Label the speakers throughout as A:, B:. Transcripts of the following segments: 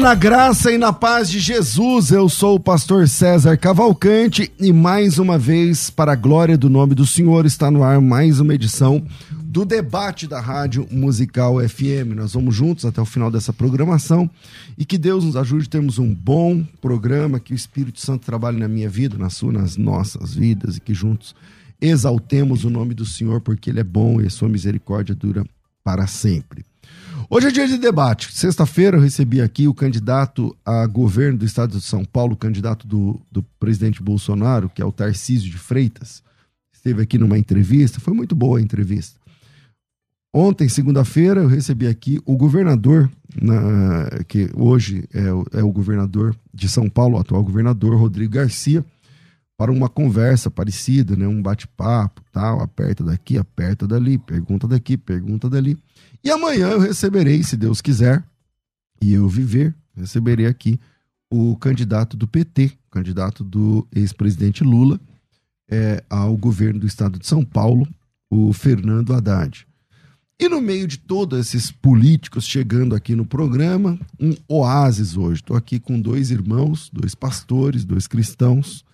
A: Na graça e na paz de Jesus. Eu sou o pastor César Cavalcante e mais uma vez, para a glória do nome do Senhor, está no ar mais uma edição do debate da Rádio Musical FM. Nós vamos juntos até o final dessa programação e que Deus nos ajude a termos um bom programa, que o Espírito Santo trabalhe na minha vida, na sua, nas nossas vidas e que juntos exaltemos o nome do Senhor porque ele é bom e a sua misericórdia dura para sempre. Hoje é dia de debate. Sexta-feira eu recebi aqui o candidato a governo do estado de São Paulo, candidato do, do presidente Bolsonaro, que é o Tarcísio de Freitas. Esteve aqui numa entrevista, foi muito boa a entrevista. Ontem, segunda-feira, eu recebi aqui o governador, na, que hoje é é o governador de São Paulo, o atual governador, Rodrigo Garcia, para uma conversa parecida, né? um bate-papo, tal, aperta daqui, aperta dali, pergunta daqui, pergunta dali. E amanhã eu receberei, se Deus quiser, e eu viver, receberei aqui o candidato do PT, candidato do ex-presidente Lula é, ao governo do estado de São Paulo, o Fernando Haddad. E no meio de todos esses políticos chegando aqui no programa, um oásis hoje. Estou aqui com dois irmãos, dois pastores, dois cristãos,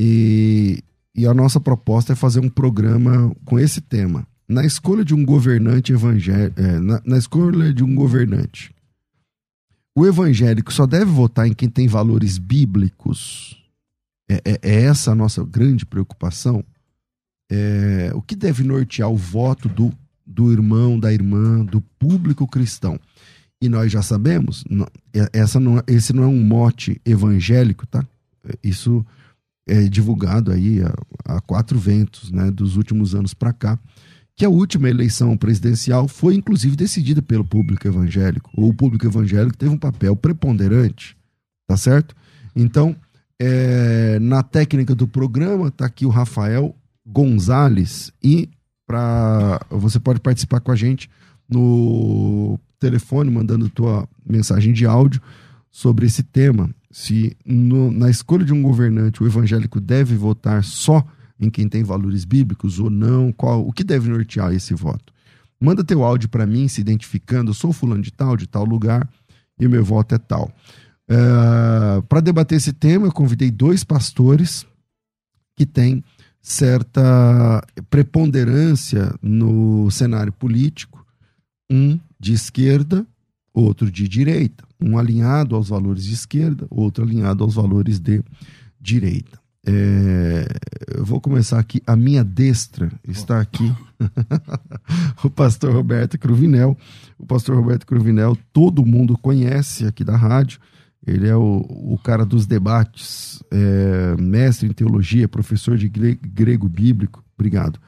A: e, e a nossa proposta é fazer um programa com esse tema na escolha de um governante evangélico, é, na, na, escolha de um governante, o evangélico só deve votar em quem tem valores bíblicos. É, é, é essa a nossa grande preocupação. É, o que deve nortear o voto do, do irmão, da irmã, do público cristão? E nós já sabemos, não, é, essa não, esse não é um mote evangélico, tá? Isso é divulgado aí a, a quatro ventos, né, dos últimos anos para cá que a última eleição presidencial foi inclusive decidida pelo público evangélico. O público evangélico teve um papel preponderante, tá certo? Então, é, na técnica do programa, tá aqui o Rafael Gonzalez e para você pode participar com a gente no telefone, mandando tua mensagem de áudio sobre esse tema. Se no, na escolha de um governante o evangélico deve votar só em quem tem valores bíblicos ou não, qual, o que deve nortear esse voto. Manda teu áudio para mim, se identificando, eu sou fulano de tal, de tal lugar, e meu voto é tal. Uh, para debater esse tema, eu convidei dois pastores que têm certa preponderância no cenário político, um de esquerda, outro de direita, um alinhado aos valores de esquerda, outro alinhado aos valores de direita. É, eu vou começar aqui. A minha destra está aqui. o pastor Roberto Cruvinel. O pastor Roberto Cruvinel, todo mundo conhece aqui da rádio. Ele é o, o cara dos debates, é, mestre em teologia, professor de grego bíblico. Obrigado.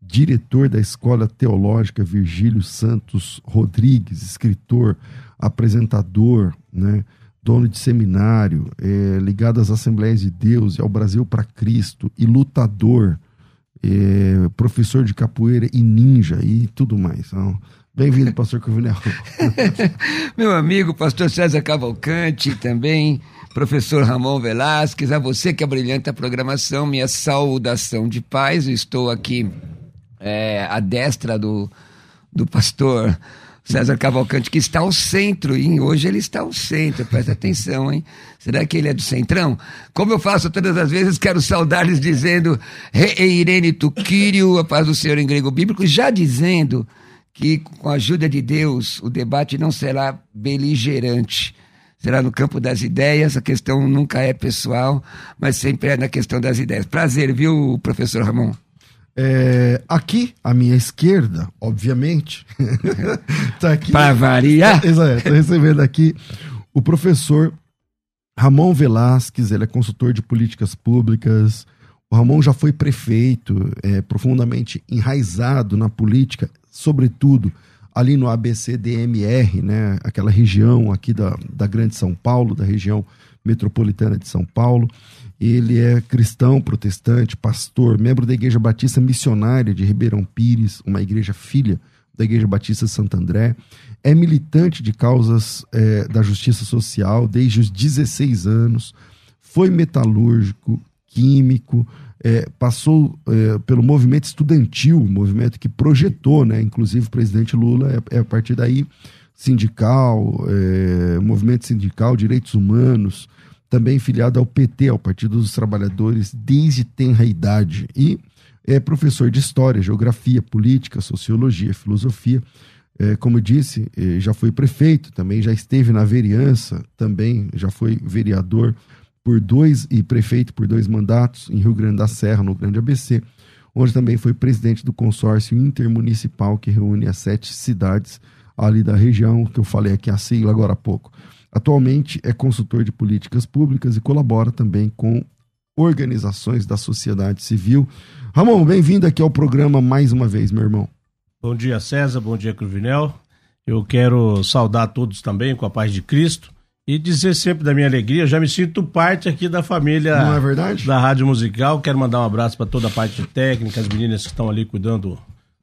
A: Diretor da Escola Teológica Virgílio Santos Rodrigues, escritor, apresentador, né? dono de seminário, é, ligado às Assembleias de Deus e ao Brasil para Cristo, e lutador, é, professor de capoeira e ninja e tudo mais. Então, Bem-vindo, pastor Covinel.
B: Meu amigo, pastor César Cavalcante, também professor Ramon Velasquez, a você que abrilhanta a programação, minha saudação de paz. Eu estou aqui é, à destra do, do pastor César Cavalcante, que está ao centro, e hoje ele está ao centro, presta atenção, hein? Será que ele é do centrão? Como eu faço todas as vezes, quero saudar-lhes dizendo Irene Tuquírio, a paz do Senhor em grego bíblico, já dizendo que com a ajuda de Deus o debate não será beligerante, será no campo das ideias, a questão nunca é pessoal, mas sempre é na questão das ideias. Prazer, viu, professor Ramon?
A: É, aqui, à minha esquerda, obviamente,
B: tá aqui. Para variar?
A: Estou recebendo aqui o professor Ramon Velasquez, ele é consultor de políticas públicas. O Ramon já foi prefeito, é, profundamente enraizado na política, sobretudo ali no ABCDMR, né, aquela região aqui da, da Grande São Paulo, da região metropolitana de São Paulo. Ele é cristão, protestante, pastor, membro da Igreja Batista Missionária de Ribeirão Pires, uma igreja filha da Igreja Batista Santo André. É militante de causas é, da justiça social desde os 16 anos. Foi metalúrgico, químico, é, passou é, pelo movimento estudantil, movimento que projetou, né, inclusive o presidente Lula, é, é a partir daí sindical, é, movimento sindical, direitos humanos, também filiado ao PT, ao Partido dos Trabalhadores, desde tenra idade. E é professor de História, Geografia, Política, Sociologia, Filosofia. É, como disse, é, já foi prefeito, também já esteve na vereança, também já foi vereador por dois e prefeito por dois mandatos em Rio Grande da Serra, no Grande ABC, onde também foi presidente do consórcio intermunicipal que reúne as sete cidades ali da região, que eu falei aqui a sigla agora há pouco. Atualmente é consultor de políticas públicas e colabora também com organizações da sociedade civil. Ramon, bem-vindo aqui ao programa mais uma vez, meu irmão.
C: Bom dia, César. Bom dia, Cruvinel. Eu quero saudar todos também com a paz de Cristo e dizer sempre da minha alegria. Já me sinto parte aqui da família.
A: Não é verdade?
C: Da Rádio Musical. Quero mandar um abraço para toda a parte técnica, as meninas que estão ali cuidando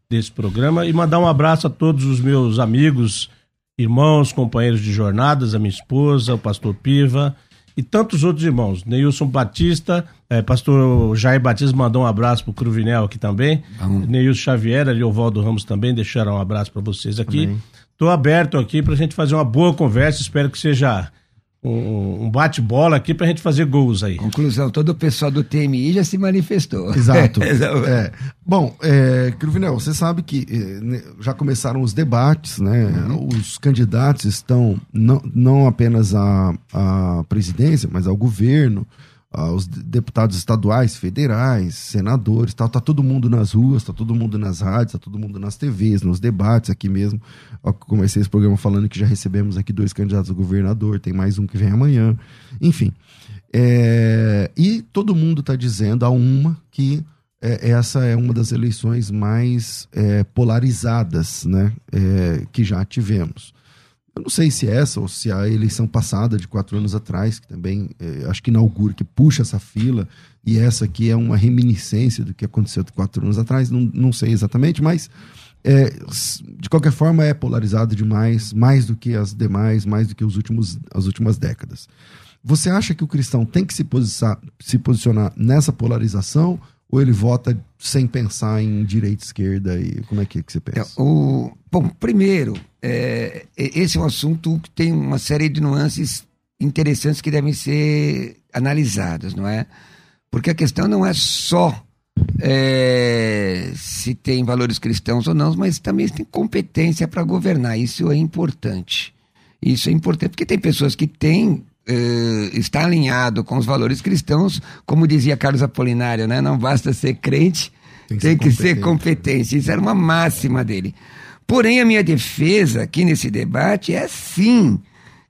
C: desse programa e mandar um abraço a todos os meus amigos, irmãos, companheiros de jornadas, a minha esposa, o pastor Piva e tantos outros irmãos. Neilson Batista, é, pastor Jair Batista mandou um abraço pro Cruvinel aqui também. Vamos. Neilson Xavier, ali Valdo Ramos também deixaram um abraço para vocês aqui. Estou aberto aqui para a gente fazer uma boa conversa. Espero que seja um, um bate-bola aqui para a gente fazer gols aí.
B: Conclusão, todo o pessoal do TMI já se manifestou.
A: Exato. é. Bom, é, Cruvinel, você sabe que é, já começaram os debates, né? Uhum. Os candidatos estão não, não apenas à, à presidência, mas ao governo, os deputados estaduais, federais, senadores, tal, tá todo mundo nas ruas, tá todo mundo nas rádios, tá todo mundo nas TVs, nos debates aqui mesmo. Eu comecei esse programa falando que já recebemos aqui dois candidatos a governador, tem mais um que vem amanhã. Enfim. É, e todo mundo está dizendo a uma que é, essa é uma das eleições mais é, polarizadas né, é, que já tivemos. Eu não sei se essa ou se a eleição passada de quatro anos atrás, que também é, acho que inaugura, que puxa essa fila, e essa aqui é uma reminiscência do que aconteceu quatro anos atrás, não, não sei exatamente, mas é, de qualquer forma é polarizado demais, mais do que as demais, mais do que os últimos, as últimas décadas. Você acha que o cristão tem que se se posicionar nessa polarização ou ele vota sem pensar em direita esquerda e como é que, que você pensa?
B: O, bom, primeiro, é, esse é um assunto que tem uma série de nuances interessantes que devem ser analisadas, não é? Porque a questão não é só é, se tem valores cristãos ou não, mas também se tem competência para governar. Isso é importante. Isso é importante porque tem pessoas que têm Uh, está alinhado com os valores cristãos, como dizia Carlos Apolinário, né? Não basta ser crente, tem que, tem ser, que competente. ser competente. Isso era uma máxima dele. Porém, a minha defesa aqui nesse debate é sim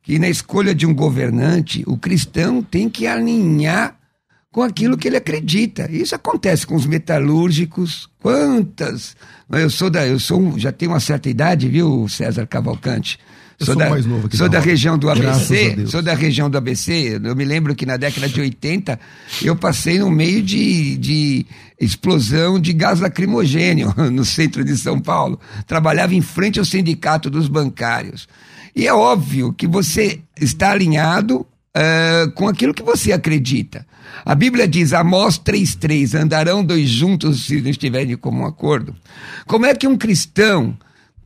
B: que na escolha de um governante, o cristão tem que alinhar com aquilo que ele acredita. Isso acontece com os metalúrgicos. Quantas? Eu sou da, eu sou, já tenho uma certa idade, viu, César Cavalcante?
A: Eu sou, sou da, mais novo aqui
B: Sou da, da região do ABC, sou da região do ABC. Eu me lembro que na década de 80 eu passei no meio de, de explosão de gás lacrimogênio no centro de São Paulo. Trabalhava em frente ao sindicato dos bancários. E é óbvio que você está alinhado uh, com aquilo que você acredita. A Bíblia diz: Amós 3,3: andarão dois juntos se não estiverem de comum acordo. Como é que um cristão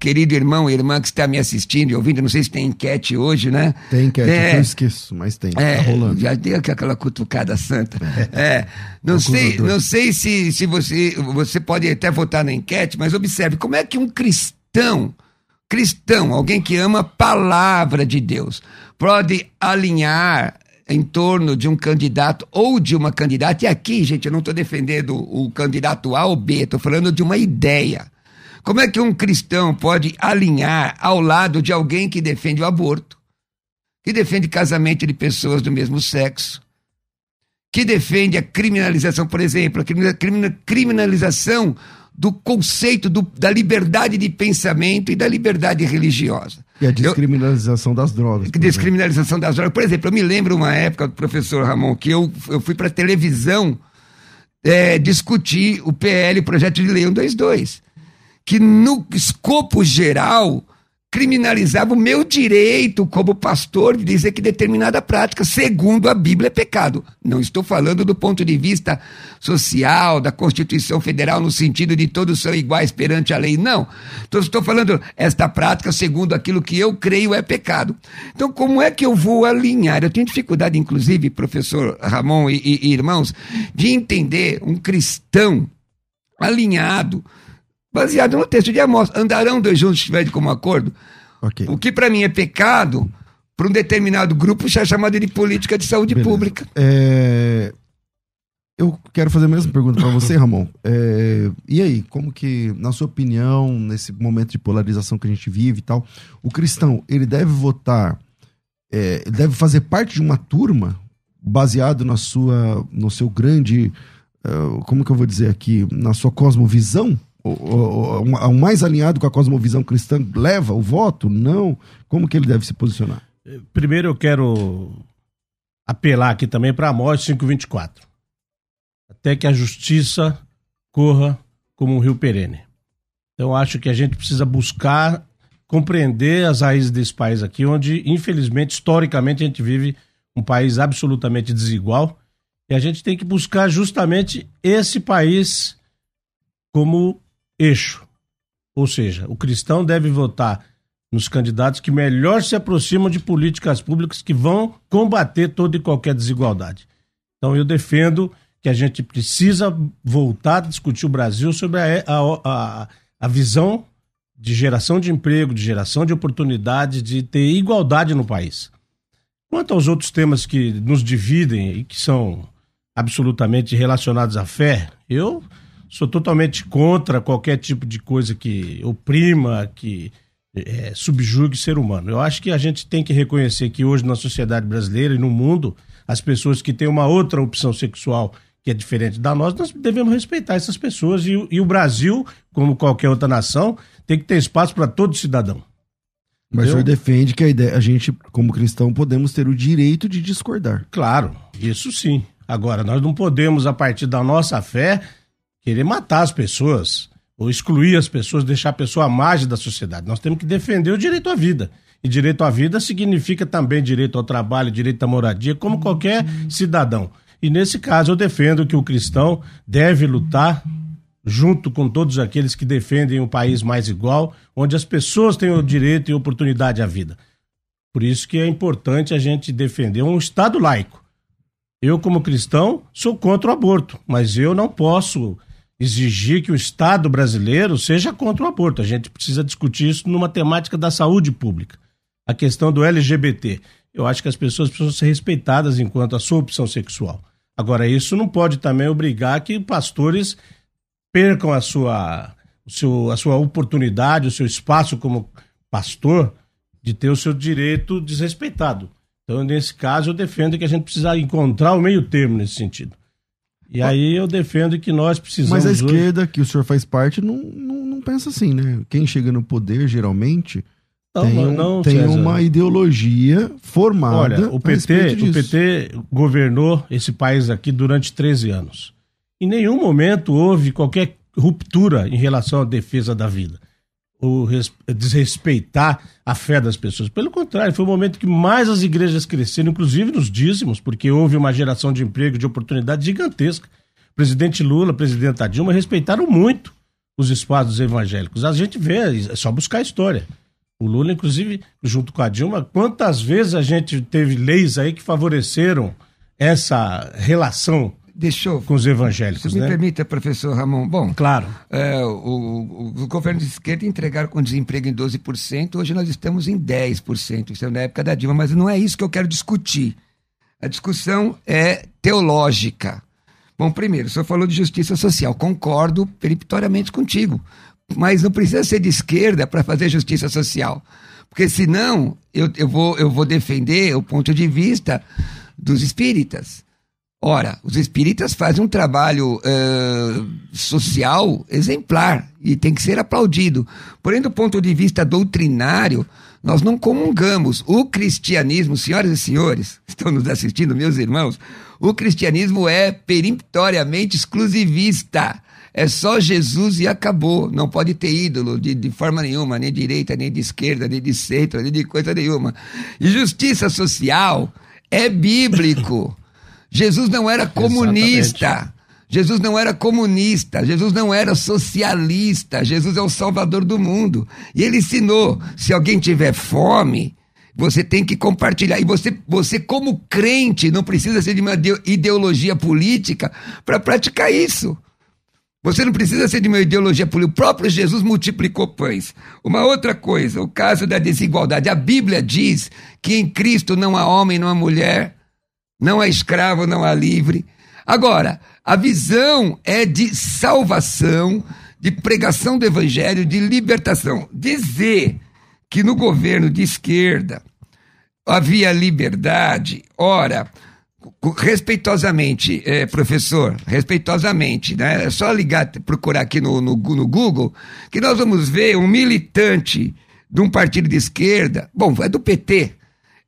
B: querido irmão e irmã que está me assistindo e ouvindo, não sei se tem enquete hoje, né?
A: Tem enquete, é, eu esqueço, mas tem,
B: é, tá rolando. Já deu aquela cutucada santa. É, é não sei, não sei se, se você, você pode até votar na enquete, mas observe, como é que um cristão cristão, alguém que ama a palavra de Deus, pode alinhar em torno de um candidato ou de uma candidata, e aqui, gente, eu não estou defendendo o candidato A ou B, estou falando de uma ideia. Como é que um cristão pode alinhar ao lado de alguém que defende o aborto, que defende casamento de pessoas do mesmo sexo, que defende a criminalização, por exemplo, a criminalização do conceito do, da liberdade de pensamento e da liberdade religiosa.
A: E a descriminalização eu, das drogas.
B: Descriminalização das drogas. Por exemplo, eu me lembro uma época, professor Ramon, que eu, eu fui para a televisão é, discutir o PL, o projeto de lei 122, que no escopo geral criminalizava o meu direito como pastor de dizer que determinada prática, segundo a Bíblia, é pecado. Não estou falando do ponto de vista social, da Constituição Federal, no sentido de todos são iguais perante a lei. Não. Então, estou falando esta prática, segundo aquilo que eu creio, é pecado. Então, como é que eu vou alinhar? Eu tenho dificuldade, inclusive, professor Ramon e, e, e irmãos, de entender um cristão alinhado baseado no texto de Amós. Andarão dois juntos se estiverem como acordo? Okay. O que para mim é pecado, para um determinado grupo, já é chamado de política de saúde Beleza. pública.
A: É... Eu quero fazer a mesma pergunta para você, Ramon. É... E aí, como que, na sua opinião, nesse momento de polarização que a gente vive e tal, o cristão, ele deve votar, é... deve fazer parte de uma turma baseado na sua, no seu grande, uh, como que eu vou dizer aqui, na sua cosmovisão? O, o, o, mais alinhado com a cosmovisão cristã leva o voto? Não. Como que ele deve se posicionar?
C: Primeiro eu quero apelar aqui também para Amós 5:24. Até que a justiça corra como um rio perene. Então acho que a gente precisa buscar compreender as raízes desse país aqui, onde infelizmente historicamente a gente vive um país absolutamente desigual e a gente tem que buscar justamente esse país como eixo. Ou seja, o cristão deve votar nos candidatos que melhor se aproximam de políticas públicas que vão combater toda e qualquer desigualdade. Então eu defendo que a gente precisa voltar a discutir o Brasil sobre a, a, a, a visão de geração de emprego, de geração de oportunidades, de ter igualdade no país. Quanto aos outros temas que nos dividem e que são absolutamente relacionados à fé, eu sou totalmente contra qualquer tipo de coisa que oprima, que é, subjugue o ser humano. Eu acho que a gente tem que reconhecer que hoje na sociedade brasileira e no mundo, as pessoas que têm uma outra opção sexual que é diferente da nossa, nós devemos respeitar essas pessoas. E, e o Brasil, como qualquer outra nação, tem que ter espaço para todo cidadão.
A: Mas o senhor defende que a, ideia, a gente, como cristão, podemos ter o direito de discordar.
C: Claro, isso sim. Agora, nós não podemos, a partir da nossa fé, querer matar as pessoas ou excluir as pessoas, deixar a pessoa à margem da sociedade. Nós temos que defender o direito à vida. E direito à vida significa também direito ao trabalho, direito à moradia, como qualquer cidadão. E nesse caso eu defendo que o cristão deve lutar junto com todos aqueles que defendem um país mais igual, onde as pessoas têm o direito e oportunidade à vida. Por isso que é importante a gente defender um Estado laico. Eu, como cristão, sou contra o aborto, mas eu não posso exigir que o Estado brasileiro seja contra o aborto. A gente precisa discutir isso numa temática da saúde pública. A questão do LGBT. Eu acho que as pessoas precisam ser respeitadas enquanto a sua opção sexual. Agora, isso não pode também obrigar que pastores percam a sua, o seu, a sua oportunidade, o seu espaço como pastor de ter o seu direito desrespeitado. Então, nesse caso, eu defendo que a gente precisa encontrar o meio termo nesse sentido. E aí eu defendo que nós precisamos.
A: Mas a esquerda, hoje... que o senhor faz parte, não, não, não, pensa assim, né? Quem chega no poder, geralmente, não, tem, um, não, tem uma ideologia formada.
C: Olha, o PT, o PT governou esse país aqui durante 13 anos. Em nenhum momento houve qualquer ruptura em relação à defesa da vida ou desrespeitar a fé das pessoas. Pelo contrário, foi o momento que mais as igrejas cresceram, inclusive nos dízimos, porque houve uma geração de emprego, de oportunidade gigantesca. Presidente Lula, presidenta Dilma respeitaram muito os espaços evangélicos. A gente vê, é só buscar a história. O Lula, inclusive, junto com a Dilma, quantas vezes a gente teve leis aí que favoreceram essa relação
B: deixou.
C: Com os evangélicos,
B: Se me
C: né?
B: permita, professor Ramon. Bom,
C: Claro.
B: é, o, o, o governo de esquerda entregaram com desemprego em 12%, hoje nós estamos em 10%, isso é na época da Dilma, mas não é isso que eu quero discutir. A discussão é teológica. Bom, primeiro, o senhor falou de justiça social, concordo peremptoriamente contigo, mas não precisa ser de esquerda para fazer justiça social, porque senão eu, eu, vou, eu vou defender o ponto de vista dos espíritas. Ora, os espíritas fazem um trabalho eh, social exemplar e tem que ser aplaudido. Porém, do ponto de vista doutrinário, nós não comungamos. O cristianismo, senhoras e senhores, estão nos assistindo, meus irmãos, o cristianismo é peremptoriamente exclusivista. É só Jesus e acabou. Não pode ter ídolo de, de forma nenhuma, nem de direita, nem de esquerda, nem de centro, nem de coisa nenhuma. E justiça social é bíblico. Jesus não era comunista.
C: Exatamente.
B: Jesus não era comunista, Jesus não era socialista, Jesus é o salvador do mundo. E ele ensinou: se alguém tiver fome, você tem que compartilhar. E você, você como crente, não precisa ser de uma ideo- ideologia política para praticar isso. Você não precisa ser de uma ideologia política. O próprio Jesus multiplicou pães. Uma outra coisa, o caso da desigualdade. A Bíblia diz que em Cristo não há homem, não há mulher, não há escravo, não há livre. Agora, a visão é de salvação, de pregação do evangelho, de libertação. Dizer que no governo de esquerda havia liberdade, ora, respeitosamente, eh, professor, respeitosamente, né? É só ligar, procurar aqui no, no, no Google, que nós vamos ver um militante de um partido de esquerda, bom, é do PT,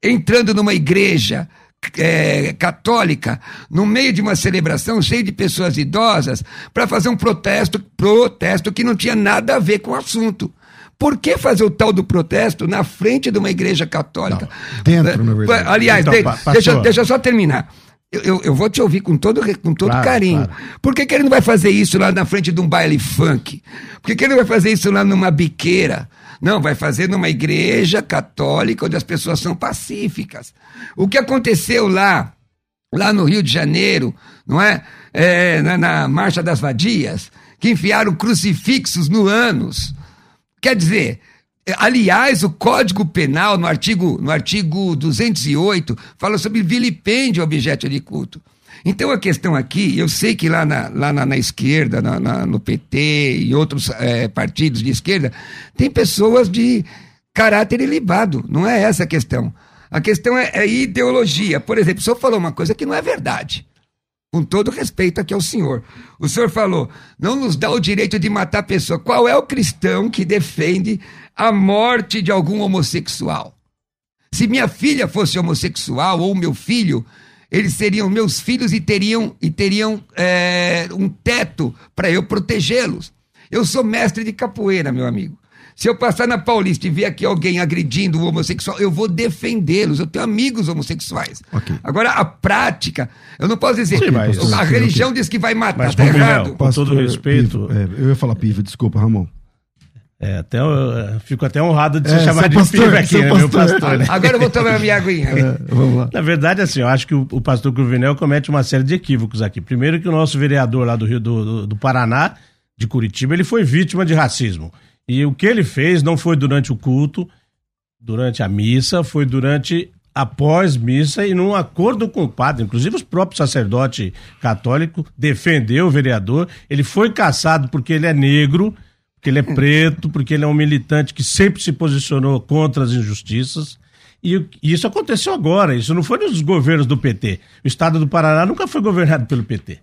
B: entrando numa igreja eh, católica, no meio de uma celebração cheia de pessoas idosas, para fazer um protesto, protesto que não tinha nada a ver com o assunto. Por que fazer o tal do protesto na frente de uma igreja católica?
A: dentro, na verdade.
B: Aliás,
C: Então,
B: de- deixa, deixa eu só terminar. Eu, eu, eu vou te ouvir com todo, com todo
C: Claro,
B: carinho.
C: claro.
B: Por que, que ele não vai fazer isso lá na frente de um baile funk? Por que, que ele não vai fazer isso lá numa biqueira? Não, vai fazer numa igreja católica onde as pessoas são pacíficas. O que aconteceu lá, lá no Rio de Janeiro, não é? É, na, na Marcha das Vadias, que enfiaram crucifixos no ânus. Quer dizer, aliás, o Código Penal, no artigo, no artigo 208, fala sobre vilipêndio objeto de culto. Então a questão aqui, eu sei que lá na, lá na, na esquerda, na- na- no PT e outros eh, partidos de esquerda, tem pessoas de caráter ilibado. Não é essa a questão. A questão é, é ideologia. Por exemplo, o senhor falou uma coisa que não é verdade. Com todo respeito aqui ao senhor. O senhor falou, não nos dá o direito de matar a pessoa. Qual é o cristão que defende a morte de algum homossexual? Se minha filha fosse homossexual ou meu filho, eles seriam meus filhos e teriam, e teriam é, um teto para eu protegê-los. Eu sou mestre de capoeira, meu amigo. Se eu passar na Paulista e ver aqui alguém agredindo o homossexual, eu vou defendê-los. Eu tenho amigos homossexuais.
A: Ok.
B: Agora, a prática, eu não posso dizer.
C: Sim, mas-
B: a religião diz que vai matar,
C: Mas,
B: tá errado.
C: Com todo respeito.
A: Piva, é, eu ia falar piva, desculpa, Ramon.
C: É, até eu, eu fico até honrado de
A: É,
C: ser chamado
A: seu
C: de
A: pastor,
C: piva aqui, né, meu
A: pastor.
C: pastor. Né?
B: Agora eu vou tomar minha aguinha.
A: É, vamos lá.
C: Na verdade, assim, eu acho que o, o pastor Cruvinel comete uma série de equívocos aqui. Primeiro que o nosso vereador lá do Rio do, do, do Paraná, de Curitiba, ele foi vítima de racismo. E o que ele fez não foi durante o culto, durante a missa, foi durante após missa e num acordo com o padre, inclusive os próprios sacerdote católico defendeu o vereador, ele foi caçado porque ele é negro, porque ele é preto, porque ele é um militante que sempre se posicionou contra as injustiças. O- e isso aconteceu agora, isso não foi nos governos do PT. O estado do Paraná nunca foi governado pelo PT.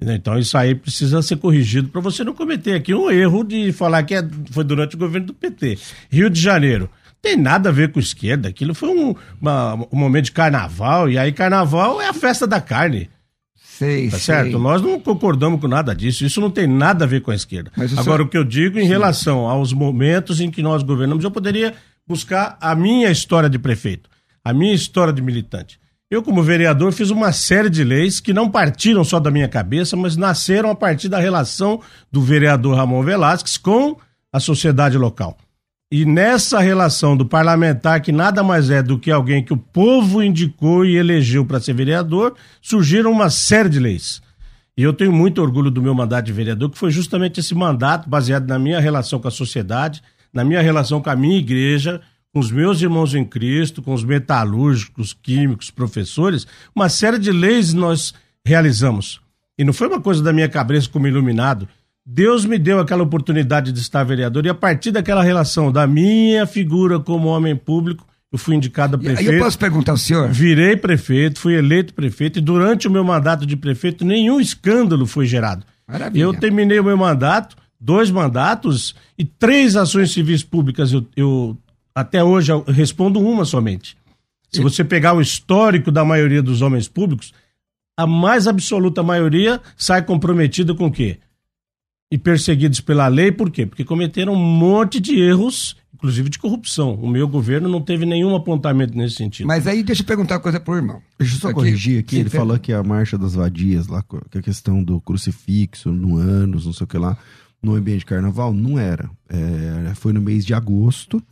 C: Então isso aí precisa ser corrigido para você não cometer aqui um erro de falar que é- foi durante o governo do PT. Rio de Janeiro. Tem nada a ver com esquerda. Aquilo foi um, uma- um momento de carnaval, e aí carnaval é a festa da carne.
B: Sei,
C: Tá
B: sei.
C: certo? Nós não concordamos com nada disso. Isso não tem nada a ver com a esquerda. Agora,
B: senhor-
C: o que eu digo em relação aos momentos em que nós governamos, eu poderia buscar a minha história de prefeito, a minha história de militante. Eu, como vereador, fiz uma série de leis que não partiram só da minha cabeça, mas nasceram a partir da relação do vereador Ramon Velasquez com a sociedade local. E nessa relação do parlamentar, que nada mais é do que alguém que o povo indicou e elegeu para ser vereador, surgiram uma série de leis. E eu tenho muito orgulho do meu mandato de vereador, que foi justamente esse mandato baseado na minha relação com a sociedade, na minha relação com a minha igreja, com os meus irmãos em Cristo, com os metalúrgicos, químicos, professores, uma série de leis nós realizamos. E não foi uma coisa da minha cabeça como iluminado. Deus me deu aquela oportunidade de estar vereador e a partir daquela relação da minha figura como homem público, eu fui indicado a prefeito.
B: Eu posso perguntar ao senhor?
C: Virei prefeito, fui eleito prefeito e durante o meu mandato de prefeito nenhum escândalo foi gerado. Maravilha. Eu terminei o meu mandato, dois mandatos e três ações civis públicas eu, eu até hoje eu respondo uma somente. Se você pegar o histórico da maioria dos homens públicos, a mais absoluta maioria sai comprometida com o quê? E perseguidos pela lei, por quê? Porque cometeram um monte de erros, inclusive de corrupção. O meu governo não teve nenhum apontamento nesse sentido.
B: Mas aí deixa eu perguntar uma coisa pro irmão.
A: Deixa eu só aqui, corrigir aqui, ele falou que a marcha das vadias, lá, que a questão do crucifixo no anos, não sei o que lá, no ambiente de carnaval, não era. É, foi no mês de agosto,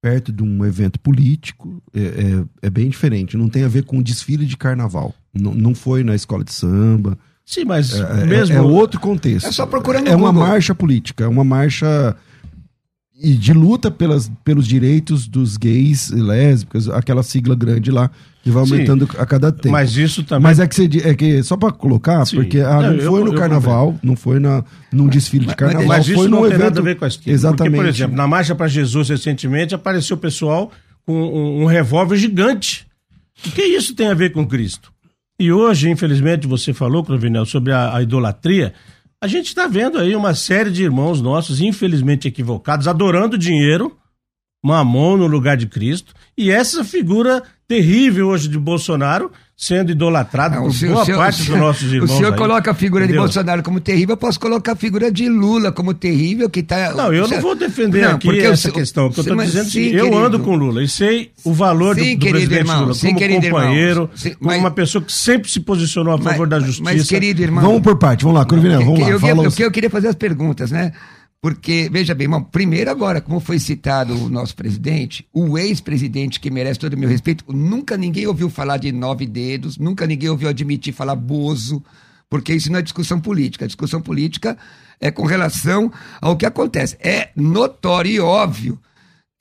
A: perto de um evento político, é, é, é, bem diferente. Não tem a ver com desfile de carnaval. Não, não foi na escola de samba.
C: Sim, mas
A: é, é
C: mesmo.
A: É, outro contexto.
B: É só procurando
A: É uma marcha política, é uma marcha de luta pelas, pelos direitos dos gays e lésbicas, aquela sigla grande lá que vai aumentando Sim, a cada tempo.
C: Mas isso também.
A: Mas é que, você, é que só para colocar, Sim. porque ah, não, não foi eu, no eu, carnaval, não foi na, num desfile de carnaval,
C: mas, isso
A: foi
C: não
A: tem
C: evento...
A: nada
C: a ver com a esquerda.
A: Exatamente.
C: Porque, por exemplo, na Marcha para Jesus recentemente apareceu o pessoal com um, um revólver gigante. O que isso tem a ver com Cristo? E hoje, infelizmente, você falou, Crovinel, sobre a, a idolatria. A gente está vendo aí uma série de irmãos nossos, infelizmente equivocados, adorando dinheiro, mamon no lugar de Cristo, e essa figura terrível hoje de Bolsonaro sendo idolatrado não, por senhor, boa senhor, parte dos nossos irmãos.
B: O senhor
C: aí,
B: coloca a figura entendeu? de Bolsonaro como terrível, eu posso colocar a figura de Lula como terrível, que está.
C: Não, eu não vou defender não, aqui essa eu, questão. O que eu estou dizendo é que eu ando com Lula e sei o valor sim, do, do presidente
B: irmão,
C: Lula
B: sim,
C: como companheiro, irmão, sim, como uma pessoa que sempre se posicionou a favor
B: mas,
C: da justiça.
B: Mas, querido irmão.
A: Vamos por parte, vamos lá, Corvinel, vamos lá.
B: Eu, eu, eu, eu queria fazer as perguntas, né? Porque, veja bem, primeiro agora, como foi citado o nosso presidente, o ex-presidente que merece todo o meu respeito, nunca ninguém ouviu falar de nove dedos, nunca ninguém ouviu admitir falar bozo, porque isso não é discussão política. A discussão política é com relação ao que acontece. É notório e óbvio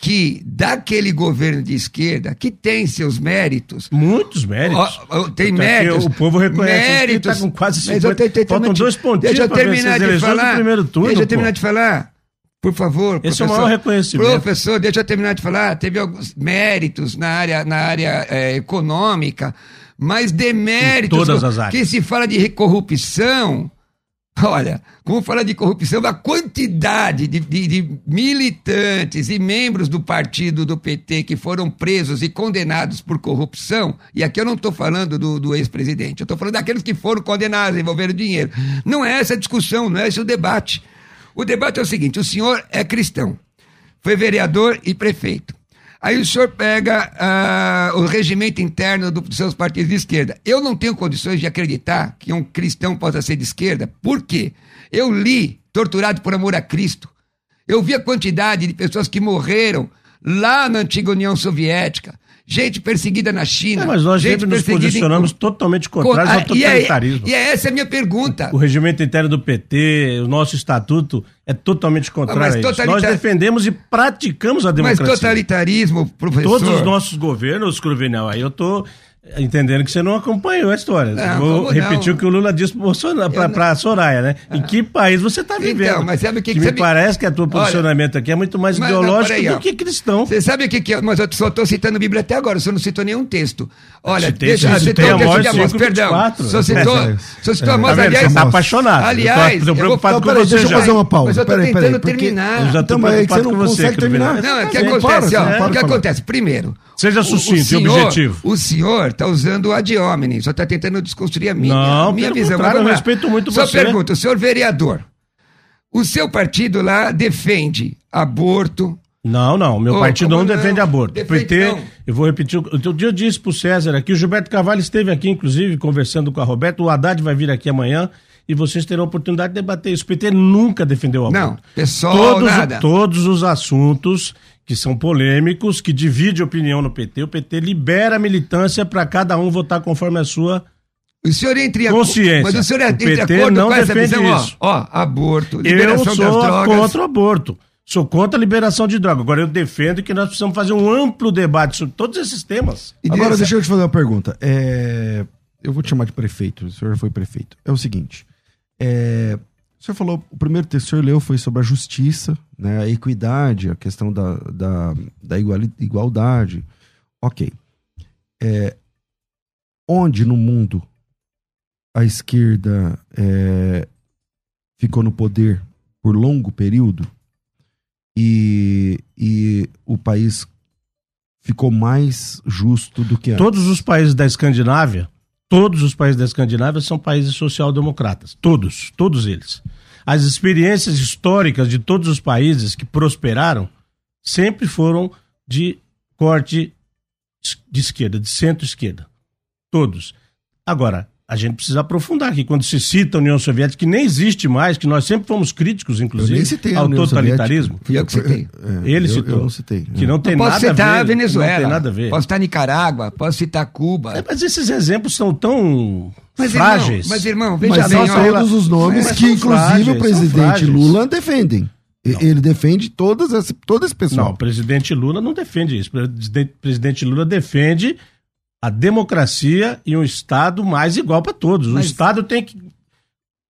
B: que daquele governo de esquerda, que tem seus méritos.
C: Muitos méritos.
B: Ó, tem méritos.
C: O povo reconhece
B: méritos,
C: que tá com quase 50. Faltam dois pontinhos
B: Deixa eu terminar de falar.
C: Primeiro turno,
B: deixa eu terminar pô. de falar. Por favor,
C: Esse
B: professor.
C: é o maior reconhecimento.
B: Professor, deixa eu terminar de falar. Teve alguns méritos na área, na área é, econômica, mas deméritos
C: todas as áreas.
B: que se fala de corrupção Olha, como fala de corrupção, a quantidade de, de, de, militantes e membros do partido do PT que foram presos e condenados por corrupção, e aqui eu não estou falando do, do ex-presidente, eu estou falando daqueles que foram condenados envolvendo dinheiro. Não é essa a discussão, não é esse o debate. O debate é o seguinte: o senhor é cristão, foi vereador e prefeito. Aí o senhor pega uh, o regimento interno dos seus partidos de esquerda. Eu não tenho condições de acreditar que um cristão possa ser de esquerda. Por quê? Eu li Torturado por Amor a Cristo. Eu vi a quantidade de pessoas que morreram lá na antiga União Soviética gente perseguida na China. É,
C: mas nós
B: gente
C: sempre nos posicionamos em... totalmente contrários ao totalitarismo.
B: E, é, e é essa é a minha pergunta.
C: O, o, regimento interno do PT, o nosso estatuto é totalmente contrário a isso. Nós defendemos e praticamos a democracia.
B: Mas totalitarismo, professor...
C: Todos os nossos governos, Cruvinel, aí eu tô Entendendo que você não acompanhou a história. Não, Vou repetir o que o Lula disse para a Soraya, né? Ah. Em que país você está vivendo? Então,
B: mas sabe o que,
C: que,
B: que
C: me parece que a tua posicionamento Olha, aqui é muito mais ideológico não, aí, do que cristão.
B: Você sabe o que, que é? Mas eu só estou citando a Bíblia até agora, você não citou nenhum texto. Olha,
C: citei, deixa, citou o texto de Amós,
B: perdão. Só citou, é, só citou é, Amós,
C: tá
B: aliás.
C: Você está apaixonado.
B: Aliás,
C: eu estou preocupado com você.
A: Deixa eu fazer uma pausa.
B: Mas eu estou tentando terminar.
C: Eu já estou preocupado com você.
B: Não, o que acontece? O que acontece? Primeiro.
C: Seja sucinto e objetivo.
B: O senhor está usando o ad hominem, só está tentando desconstruir a minha,
C: Não,
B: minha
C: visão. Contrário, eu respeito muito
B: só
C: você.
B: Só pergunta, o senhor vereador, o seu partido lá defende aborto,
C: não, não. Meu oh, partido não, não defende aborto. Defende, PT, eu vou repetir. Outro dia eu disse pro César aqui, o Gilberto Carvalho esteve aqui, inclusive, conversando com a Roberta. O Haddad vai vir aqui amanhã e vocês terão a oportunidade de debater isso. O PT nunca defendeu o aborto.
B: Não, pessoal,
C: todos,
B: nada.
C: Todos os assuntos que são polêmicos, que divide opinião no PT. O PT libera a militância para cada um votar conforme a sua
B: O senhor entre a
C: Consciência.
B: Mas o senhor
C: O
B: entre
C: PT
B: acordo
C: não
B: com essa
C: defende
B: visão, ó,
C: isso.
B: ó, aborto,
C: Eu
B: liberação das
C: sou
B: drogas.
C: contra o aborto. Sou contra a liberação de droga. Agora eu defendo que nós precisamos fazer um amplo debate sobre todos esses temas.
B: E
A: Agora, deixa eu te fazer uma pergunta. É, Eu vou te chamar de prefeito, o senhor foi prefeito. É o seguinte: é, o senhor falou, o primeiro texto que o senhor leu foi sobre a justiça, né, a equidade, a questão da, da, da igualdade. Ok. É, onde no mundo a esquerda é, ficou no poder por longo período e, e o país ficou mais justo do que antes?
C: Todos os países da Escandinávia, todos os países da Escandinávia são países social-democratas. Todos, todos eles. As experiências históricas de todos os países que prosperaram sempre foram de corte de esquerda, de centro-esquerda. Todos. Agora, a gente precisa aprofundar aqui. Quando se cita a União Soviética, que nem existe mais, que nós sempre fomos críticos,
A: Eu
C: inclusive,
A: nem citei a
C: ao
A: União
C: totalitarismo.
B: Fui eu que citei.
A: É,
C: Ele
A: eu,
C: citou.
A: Eu não citei.
C: Que não tem
B: posso
C: nada a ver.
B: citar a Venezuela.
C: Não tem nada a ver.
B: Posso citar Nicarágua, posso citar Cuba.
C: É, mas esses exemplos são tão
B: Mas,
C: frágeis.
B: Irmão, mas, irmão, veja
A: Mas
B: bem,
A: são todos os nomes
C: mas
A: que, inclusive,
C: frágeis,
A: o presidente. Lula defendem. E- Ele defende todas esse, todo esse
C: Não,
A: pessoal.
C: o presidente Lula não defende isso. O presidente Lula defende a democracia e um Estado mais igual para todos. O
B: Mas-
C: Estado tem que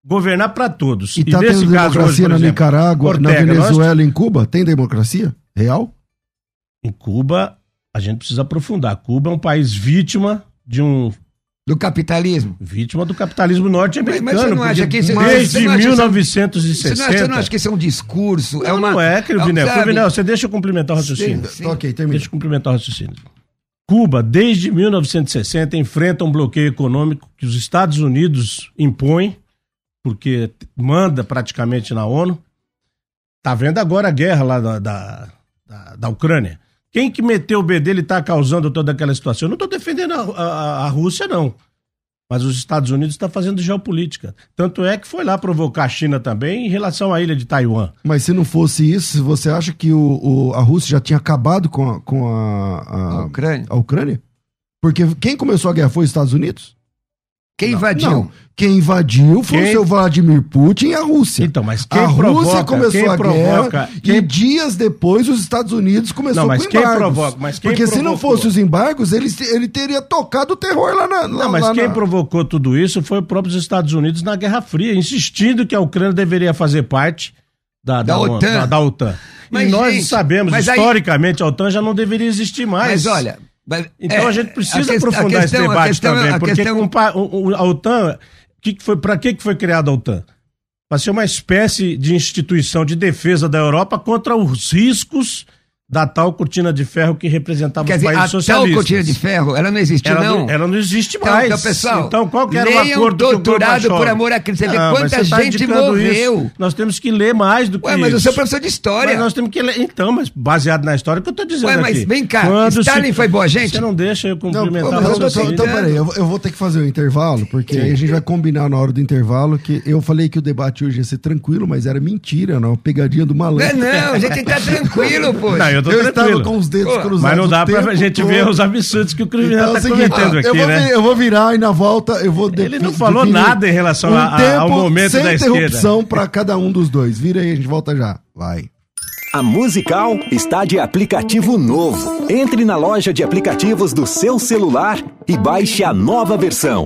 C: governar para todos.
A: E tá
C: nesse
A: tendo
C: caso,
A: democracia
C: hoje,
A: na
C: exemplo,
A: Nicarágua, na
C: Ortega, nós-
A: Venezuela e em Cuba? Tem democracia? Real?
C: Em Cuba, a gente precisa aprofundar. Cuba é um país vítima de um
B: do capitalismo.
C: vítima do capitalismo norte-americano.
B: Mas- mas você não acha que isso-
C: desde
B: não acha que isso- Você não, acha-
C: 1960
B: você não acha que isso é um discurso? é
C: Não,
B: uma,
C: não é? Cruvinel, você deixa eu complementar o raciocínio.
B: Sim.
A: Tá ok, termina.
C: Deixa eu complementar o raciocínio. Cuba, desde 1960, enfrenta um bloqueio econômico que os Estados Unidos impõem, porque manda praticamente na ONU. Tá vendo agora a guerra lá da, da, da, da Ucrânia. Quem que meteu o B dele está causando toda aquela situação? Eu não estou defendendo a, a- a Rússia, não. Mas os Estados Unidos estão fazendo geopolítica. Tanto é que foi lá provocar a China também em relação à ilha de Taiwan.
A: Mas se não fosse isso, você acha que o, o- a Rússia já tinha acabado com a, com a, a-
B: A Ucrânia.
A: a Ucrânia? Porque quem começou a guerra foi os Estados Unidos?
B: Quem invadiu?
A: Não. Quem invadiu foi
C: Quem-
A: o seu Vladimir Putin e a Rússia.
C: Então, mas quem
A: a Rússia
C: provoca-
A: começou
C: quem
A: a
C: provoca-
A: guerra
C: quem-
A: e dias depois os Estados Unidos começou
C: Não, mas
A: com
C: quem
A: embargos.
C: provoca- mas quem
A: Porque se não
C: provocou?
A: fosse os embargos, ele, ele teria tocado o terror lá na... lá-
C: Não, mas quem
A: na-
C: provocou tudo isso foi o próprio Estados Unidos na Guerra Fria, insistindo que a Ucrânia deveria fazer parte da,
B: Da OTAN.
C: Da, da OTAN.
B: Mas,
C: e nós
B: gente,
C: sabemos,
B: mas aí-
C: historicamente, a OTAN já não deveria existir mais.
B: Mas olha.
C: Então
B: é,
C: a gente precisa
B: a
C: aprofundar esse
B: questão- a
C: debate
B: questão-
C: também,
B: a
C: porque
B: questão-
C: a OTAN, que que para que, que foi criada a OTAN? Para ser uma espécie de instituição de defesa da Europa contra os riscos da tal cortina de ferro que representava
B: Quer dizer, a
C: países
B: tal
C: socialistas.
B: cortina de ferro, ela não existiu,
C: ela,
B: não?
C: não, ela não existe
B: Então,
C: mais.
B: então, pessoal,
C: então qual que era o
B: leiam
C: acordo
B: Doutorado por Amor a Cristo, você vê
C: Não, mas
B: quanta
C: você tá
B: gente
C: indicando
B: morreu.
C: isso. Nós temos que ler mais do que
B: Ué, mas
C: isso.
B: eu sou professor de história.
C: Mas nós temos que ler. Então, mas baseado na história que eu tô dizendo
B: Ué, mas
C: aqui.
B: vem cá,
C: Quando
B: Stalin foi boa gente?
C: Você não deixa eu
A: Não,
C: cumprimentar
A: mas
C: o
A: eu tô- então, peraí, eu, eu vou ter que fazer o intervalo, porque aí a gente vai combinar na hora do intervalo que eu falei que o debate hoje ia ser tranquilo, mas era mentira, não, pegadinha do
B: Não é
A: malandro.
B: não, a gente tá tranquilo, pô.
C: Não, eu tô
A: Eu estava
C: tranquilo.
A: com os dedos
B: Pô,
A: cruzados.
C: Mas não dá pra gente
A: todo.
C: ver os absurdos que o criminal
A: Então é
C: tá
A: seguinte,
C: cometendo
A: eu,
C: aqui,
A: vou,
C: né?
A: eu vou virar e na volta eu vou
C: Ele não falou nada em relação a- a- ao momento
A: sem
C: da esquerda.
A: interrupção para cada um dos dois. Vira aí, a gente volta já. Vai.
D: A Musical está de aplicativo novo. Entre na loja de aplicativos do seu celular e baixe a nova versão.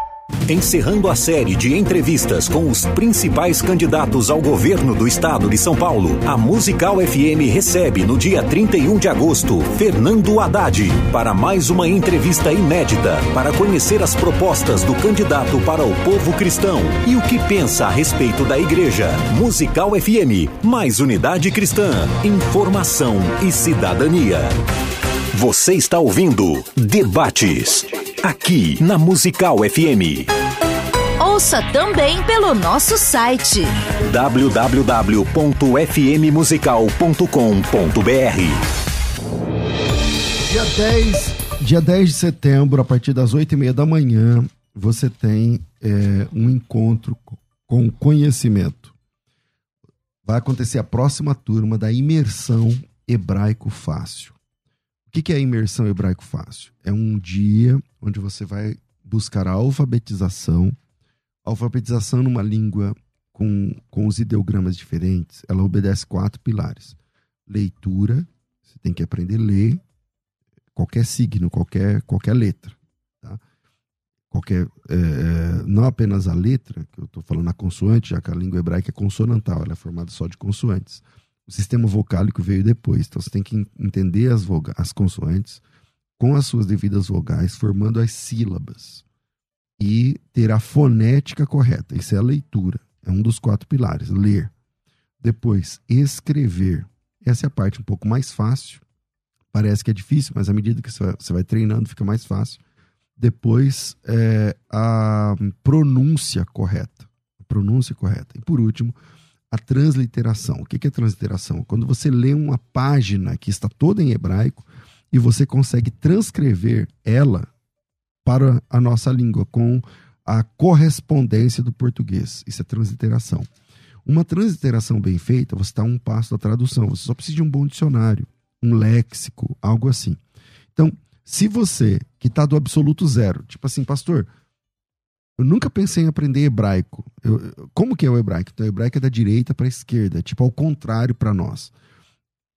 D: Encerrando a série de entrevistas com os principais candidatos ao governo do estado de São Paulo, a Musical FM recebe no dia 31 de agosto Fernando Haddad para mais uma entrevista inédita para conhecer as propostas do candidato para o povo cristão e o que pensa a respeito da igreja. Musical FM, mais unidade cristã, informação e cidadania. Você está ouvindo Debates, aqui na Musical FM.
E: Ouça também pelo nosso site
D: www.fmmusical.com.br
A: Dia 10, dia 10 de setembro, a partir das 8 e meia da manhã, você tem é, um encontro com conhecimento. Vai acontecer a próxima turma da imersão hebraico fácil. O que é a imersão hebraico fácil? É um dia onde você vai buscar a alfabetização, alfabetização numa língua com, com os ideogramas diferentes, ela obedece quatro pilares. Leitura, você tem que aprender a ler qualquer signo, qualquer, qualquer letra. Tá? Qualquer, é, é não apenas a letra, que eu estou falando a consoante, já que a língua hebraica é consonantal, ela é formada só de consoantes. O sistema vocálico veio depois, então você tem que entender as, as consoantes com as suas devidas vogais, formando as sílabas. E ter a fonética correta. Isso é a leitura. É um dos quatro pilares. Ler. Depois, escrever. Essa é a parte um pouco mais fácil. Parece que é difícil, mas à medida que você vai treinando, fica mais fácil. Depois, é, a pronúncia correta. A pronúncia correta. E por último, a transliteração. O que é transliteração? Quando você lê uma página que está toda em hebraico e você consegue transcrever ela para a nossa língua com a correspondência do português. Isso é transliteração. Uma transliteração bem feita, você está um passo da tradução. Você só precisa de um bom dicionário, um léxico, algo assim. Então, se você que está do absoluto zero, tipo assim, pastor, eu nunca pensei em aprender hebraico. Eu, como que é o hebraico? Então, o hebraico é da direita para a esquerda, tipo ao contrário para nós.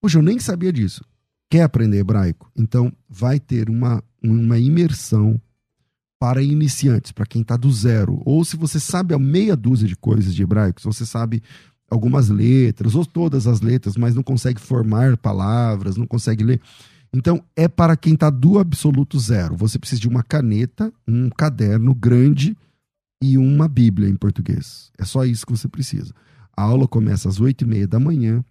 A: Poxa, eu nem sabia disso quer aprender hebraico, então vai ter uma, uma imersão para iniciantes, para quem está do zero. Ou se você sabe a meia dúzia de coisas de hebraico, se você sabe algumas letras, ou todas as letras, mas não consegue formar palavras, não consegue ler. Então, é para quem está do absoluto zero. Você precisa de uma caneta, um caderno grande e uma Bíblia em português. É só isso que você precisa. A aula começa às oito e meia da manhã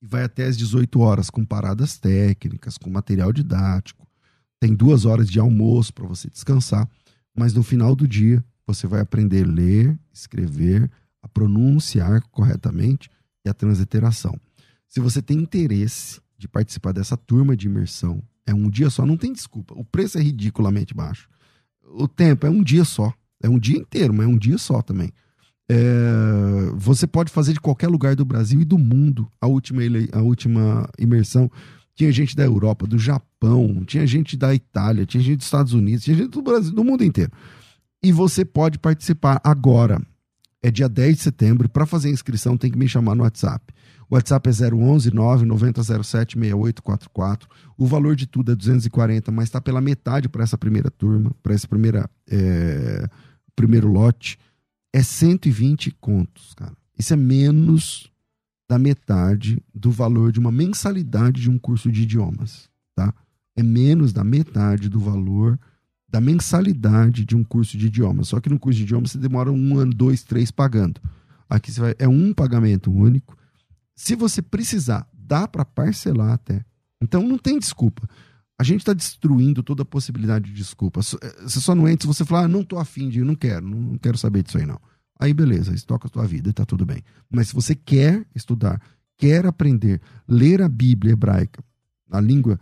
A: e vai até às 18 horas com paradas técnicas, com material didático. Tem duas horas de almoço para você descansar, mas no final do dia você vai aprender a ler, escrever, a pronunciar corretamente e a transliteração. Se você tem interesse de participar dessa turma de imersão, é um dia só, não tem desculpa. O preço é ridiculamente baixo. O tempo é um dia só. É um dia inteiro, mas é um dia só também. É, você pode fazer de qualquer lugar do Brasil e do mundo a última, a última imersão. Tinha gente da Europa, do Japão, tinha gente da Itália, tinha gente dos Estados Unidos, tinha gente do Brasil, do mundo inteiro. E você pode participar agora. É dia 10 de setembro. Para fazer a inscrição, tem que me chamar no WhatsApp. O WhatsApp é 011 99007 6844. O valor de tudo é 240, mas está pela metade para essa primeira turma, para esse é, primeiro lote é 120 contos, cara. Isso é menos da metade do valor de uma mensalidade de um curso de idiomas, tá? É menos da metade do valor da mensalidade de um curso de idiomas. Só que no curso de idiomas você demora um ano, dois, três pagando. Aqui você vai, é um pagamento único. Se você precisar, dá para parcelar até. Então não tem desculpa. A gente está destruindo toda a possibilidade de desculpa. Eh, você só não entra se você falar, ah, não tô afim de, não quero, não quero saber disso aí não. Aí beleza, toca a tua vida e tá tudo bem. Mas se você quer estudar, quer aprender, ler a Bíblia hebraica, a língua,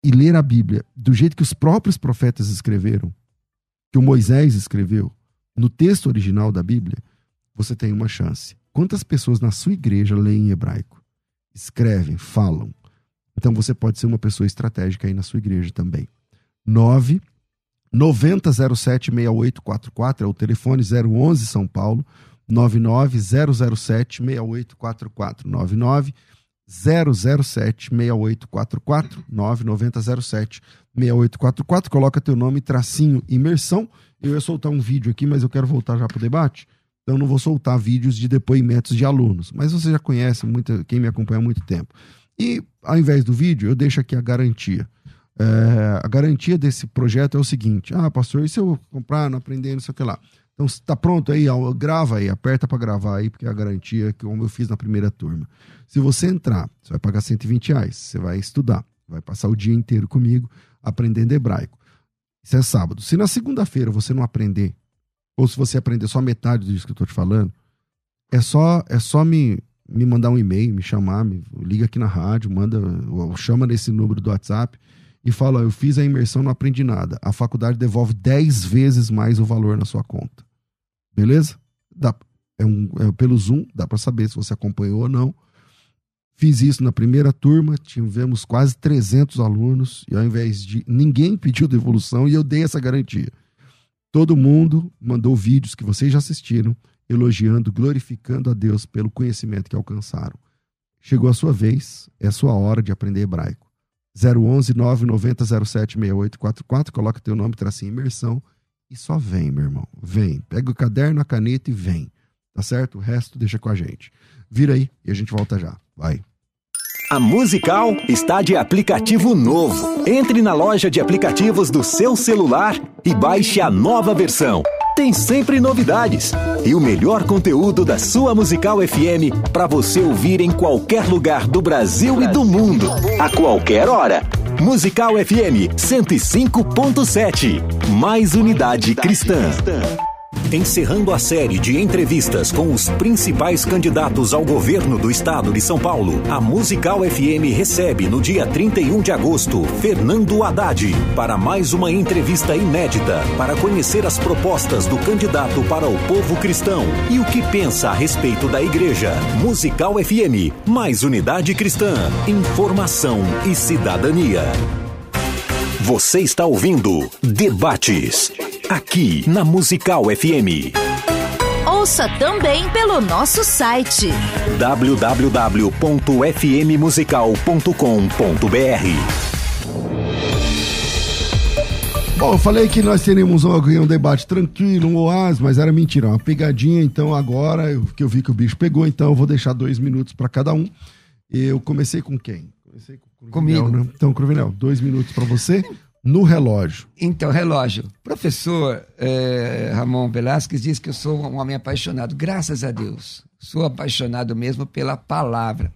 A: e ler a Bíblia do jeito que os próprios profetas escreveram, que o Moisés escreveu, no texto original da Bíblia, você tem uma chance. Quantas pessoas na sua igreja leem hebraico? Escrevem, falam, então você pode ser uma pessoa estratégica aí na sua igreja também. 9 9007 6844 é o telefone 011 São Paulo. 99007 6844 99 007 6844 9907 6844 coloca teu nome tracinho imersão. Eu ia soltar um vídeo aqui mas eu quero voltar já para o debate então não vou soltar vídeos de depoimentos de alunos mas você já conhece muito, quem me acompanha há muito tempo e ao invés do vídeo, eu deixo aqui a garantia. É, a garantia desse projeto é o seguinte: ah, pastor, e se eu comprar, não aprender, não sei o que lá? Então, está pronto aí, grava aí, aperta para gravar aí, porque é a garantia que como eu fiz na primeira turma. Se você entrar, você vai pagar 120 reais, você vai estudar, vai passar o dia inteiro comigo aprendendo hebraico. Isso é sábado. Se na segunda-feira você não aprender, ou se você aprender só metade disso que eu estou te falando, é só, é só me, me mandar um e-mail, me chamar, me liga aqui na rádio, manda, chama nesse número do WhatsApp e fala: Eu fiz a imersão, não aprendi nada. A faculdade devolve 10 vezes mais o valor na sua conta. Beleza? Dá, é, um, é pelo Zoom, dá para saber se você acompanhou ou não. Fiz isso na primeira turma, tivemos quase 300 alunos, e ao invés de. Ninguém pediu devolução e eu dei essa garantia. Todo mundo mandou vídeos que vocês já assistiram, elogiando, glorificando a Deus pelo conhecimento que alcançaram. Chegou a sua vez, é a sua hora de aprender hebraico. 011 990 07 6844. Coloca teu nome, tracinho imersão e só vem, meu irmão. Vem. Pega o caderno, a caneta e vem. Tá certo? O resto deixa com a gente. Vira aí e a gente volta já. Vai.
D: A Musical está de aplicativo novo. Entre na loja de aplicativos do seu celular e baixe a nova versão. Tem sempre novidades e o melhor conteúdo da sua Musical FM para você ouvir em qualquer lugar do Brasil e do mundo, a qualquer hora. Musical FM 105.7. Mais unidade cristã. Encerrando a série de entrevistas com os principais candidatos ao governo do estado de São Paulo, a Musical FM recebe no dia 31 de agosto Fernando Haddad para mais uma entrevista inédita para conhecer as propostas do candidato para o povo cristão e o que pensa a respeito da igreja. Musical FM, mais unidade cristã, informação e cidadania. Você está ouvindo Debates aqui na Musical FM.
E: Ouça também pelo nosso site
D: www.fmmusical.com.br.
A: Bom, eu falei que nós teríamos um, um debate tranquilo, um oásis, mas era mentira, uma pegadinha. Então agora, eu, que eu vi que o bicho pegou, então eu vou deixar dois minutos para cada um. Eu comecei com quem? Comecei com
B: o Cruvinel, Comigo.
A: Né? Então, Cruvinel, dois minutos para você no relógio.
B: Então, relógio. Professor eh, Ramon Velasquez diz que eu sou um homem apaixonado. Graças a Deus. Sou apaixonado mesmo pela palavra.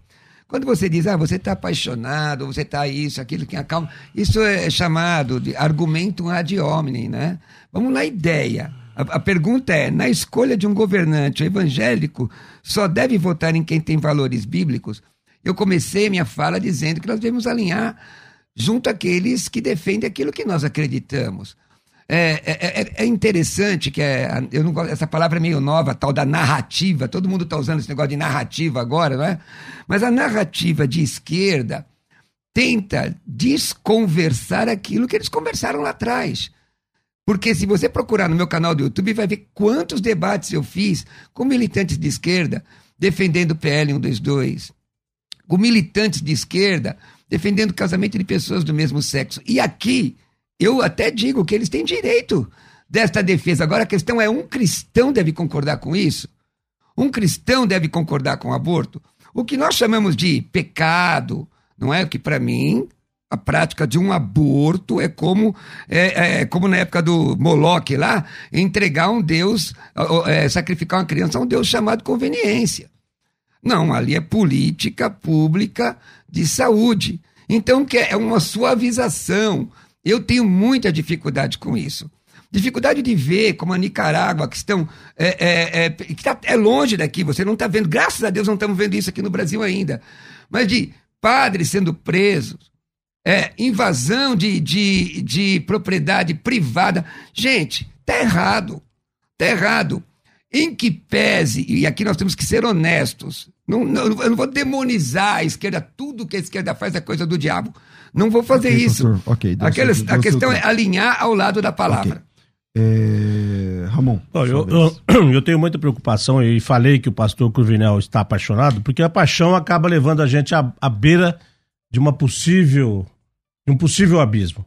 B: Quando você diz, ah, você está apaixonado, você está isso, aquilo que acalma, isso é chamado de argumento ad hominem, né? Vamos na ideia. A, a pergunta é: na escolha de um governante evangélico, só deve votar em quem tem valores bíblicos? Eu comecei minha fala dizendo que nós devemos alinhar junto àqueles que defendem aquilo que nós acreditamos. É, é, é, é interessante que é, eu não essa palavra é meio nova, tal da narrativa. Todo mundo está usando esse negócio de narrativa agora, não é? Mas a narrativa de esquerda tenta desconversar aquilo que eles conversaram lá atrás. Porque se você procurar no meu canal do YouTube, vai ver quantos debates eu fiz com militantes de esquerda defendendo o PL 122, com militantes de esquerda defendendo o casamento de pessoas do mesmo sexo. E aqui, eu até digo que eles têm direito desta defesa. Agora a questão é: um cristão deve concordar com isso? Um cristão deve concordar com o aborto? O que nós chamamos de pecado, não é? Que para mim a prática de um aborto é como é, é, como na época do Moloque lá entregar um Deus é, sacrificar uma criança a um Deus chamado conveniência não ali é política pública de saúde. Então, é uma suavização. Eu tenho muita dificuldade com isso. Dificuldade de ver como a Nicarágua, que estão. É, é, é, que tá, é longe daqui, você não está vendo. Graças a Deus não estamos vendo isso aqui no Brasil ainda. Mas de padres sendo presos, é, invasão de, de, de propriedade privada. Gente, tá errado. Tá errado. Em que pese, e aqui nós temos que ser honestos, não, não, eu não vou demonizar a esquerda, tudo que a esquerda faz é coisa do diabo. Não vou fazer okay, isso. Pastor. Okay, Aquela, seu, a questão é alinhar ao lado da palavra.
A: Okay. É... Ramon.
C: eu, eu, eu, tenho muita preocupação e falei que o pastor Cruvinel está apaixonado, porque a paixão acaba levando a gente à, à beira de uma possível, de um possível abismo.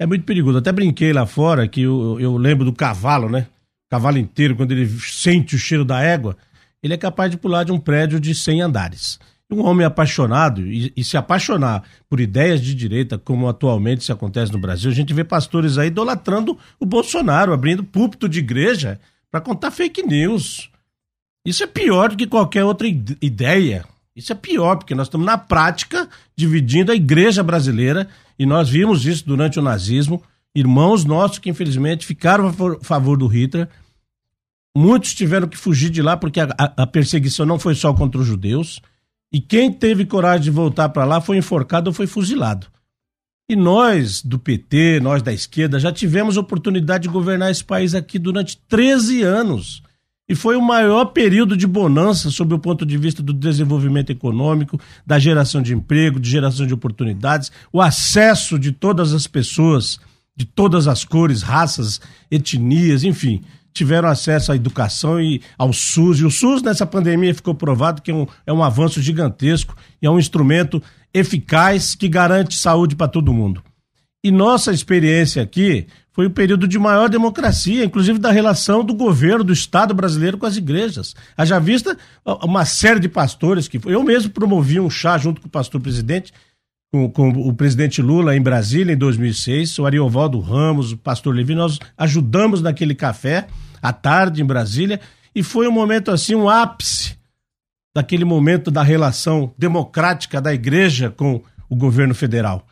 C: É muito perigoso. Até brinquei lá fora que eu, eu lembro do cavalo, né? cavalo inteiro, quando ele sente o cheiro da égua, ele é capaz de pular de um prédio de 100 andares. Um homem apaixonado e, e, se apaixonar por ideias de direita, como atualmente se acontece no Brasil, a gente vê pastores aí idolatrando o Bolsonaro, abrindo púlpito de igreja para contar fake news. Isso é pior do que qualquer outra ideia. Isso é pior, porque nós estamos na prática dividindo a igreja brasileira e nós vimos isso durante o nazismo. Irmãos nossos que infelizmente ficaram a favor do Hitler Muitos tiveram que fugir de lá porque a, a, perseguição não foi só contra os judeus. E quem teve coragem de voltar para lá foi enforcado ou foi fuzilado. E nós, do PT, nós da esquerda, já tivemos oportunidade de governar esse país aqui durante 13 anos. E foi o maior período de bonança sob o ponto de vista do desenvolvimento econômico, da geração de emprego, de geração de oportunidades, o acesso de todas as pessoas, de todas as cores, raças, etnias, enfim, tiveram acesso à educação e ao SUS. E o SUS, nessa pandemia, ficou provado que é um, é um avanço gigantesco e é um instrumento eficaz que garante saúde para todo mundo. E nossa experiência aqui foi o período de maior democracia, inclusive da relação do governo, do Estado brasileiro com as igrejas. Haja vista uma série de pastores que. Eu mesmo promovi um chá junto com o pastor presidente, com, com o presidente Lula em Brasília em 2006, o Ariovaldo Ramos, o pastor Levi, nós ajudamos naquele café à tarde em Brasília e foi um momento assim, um ápice daquele momento da relação democrática da igreja com o governo federal.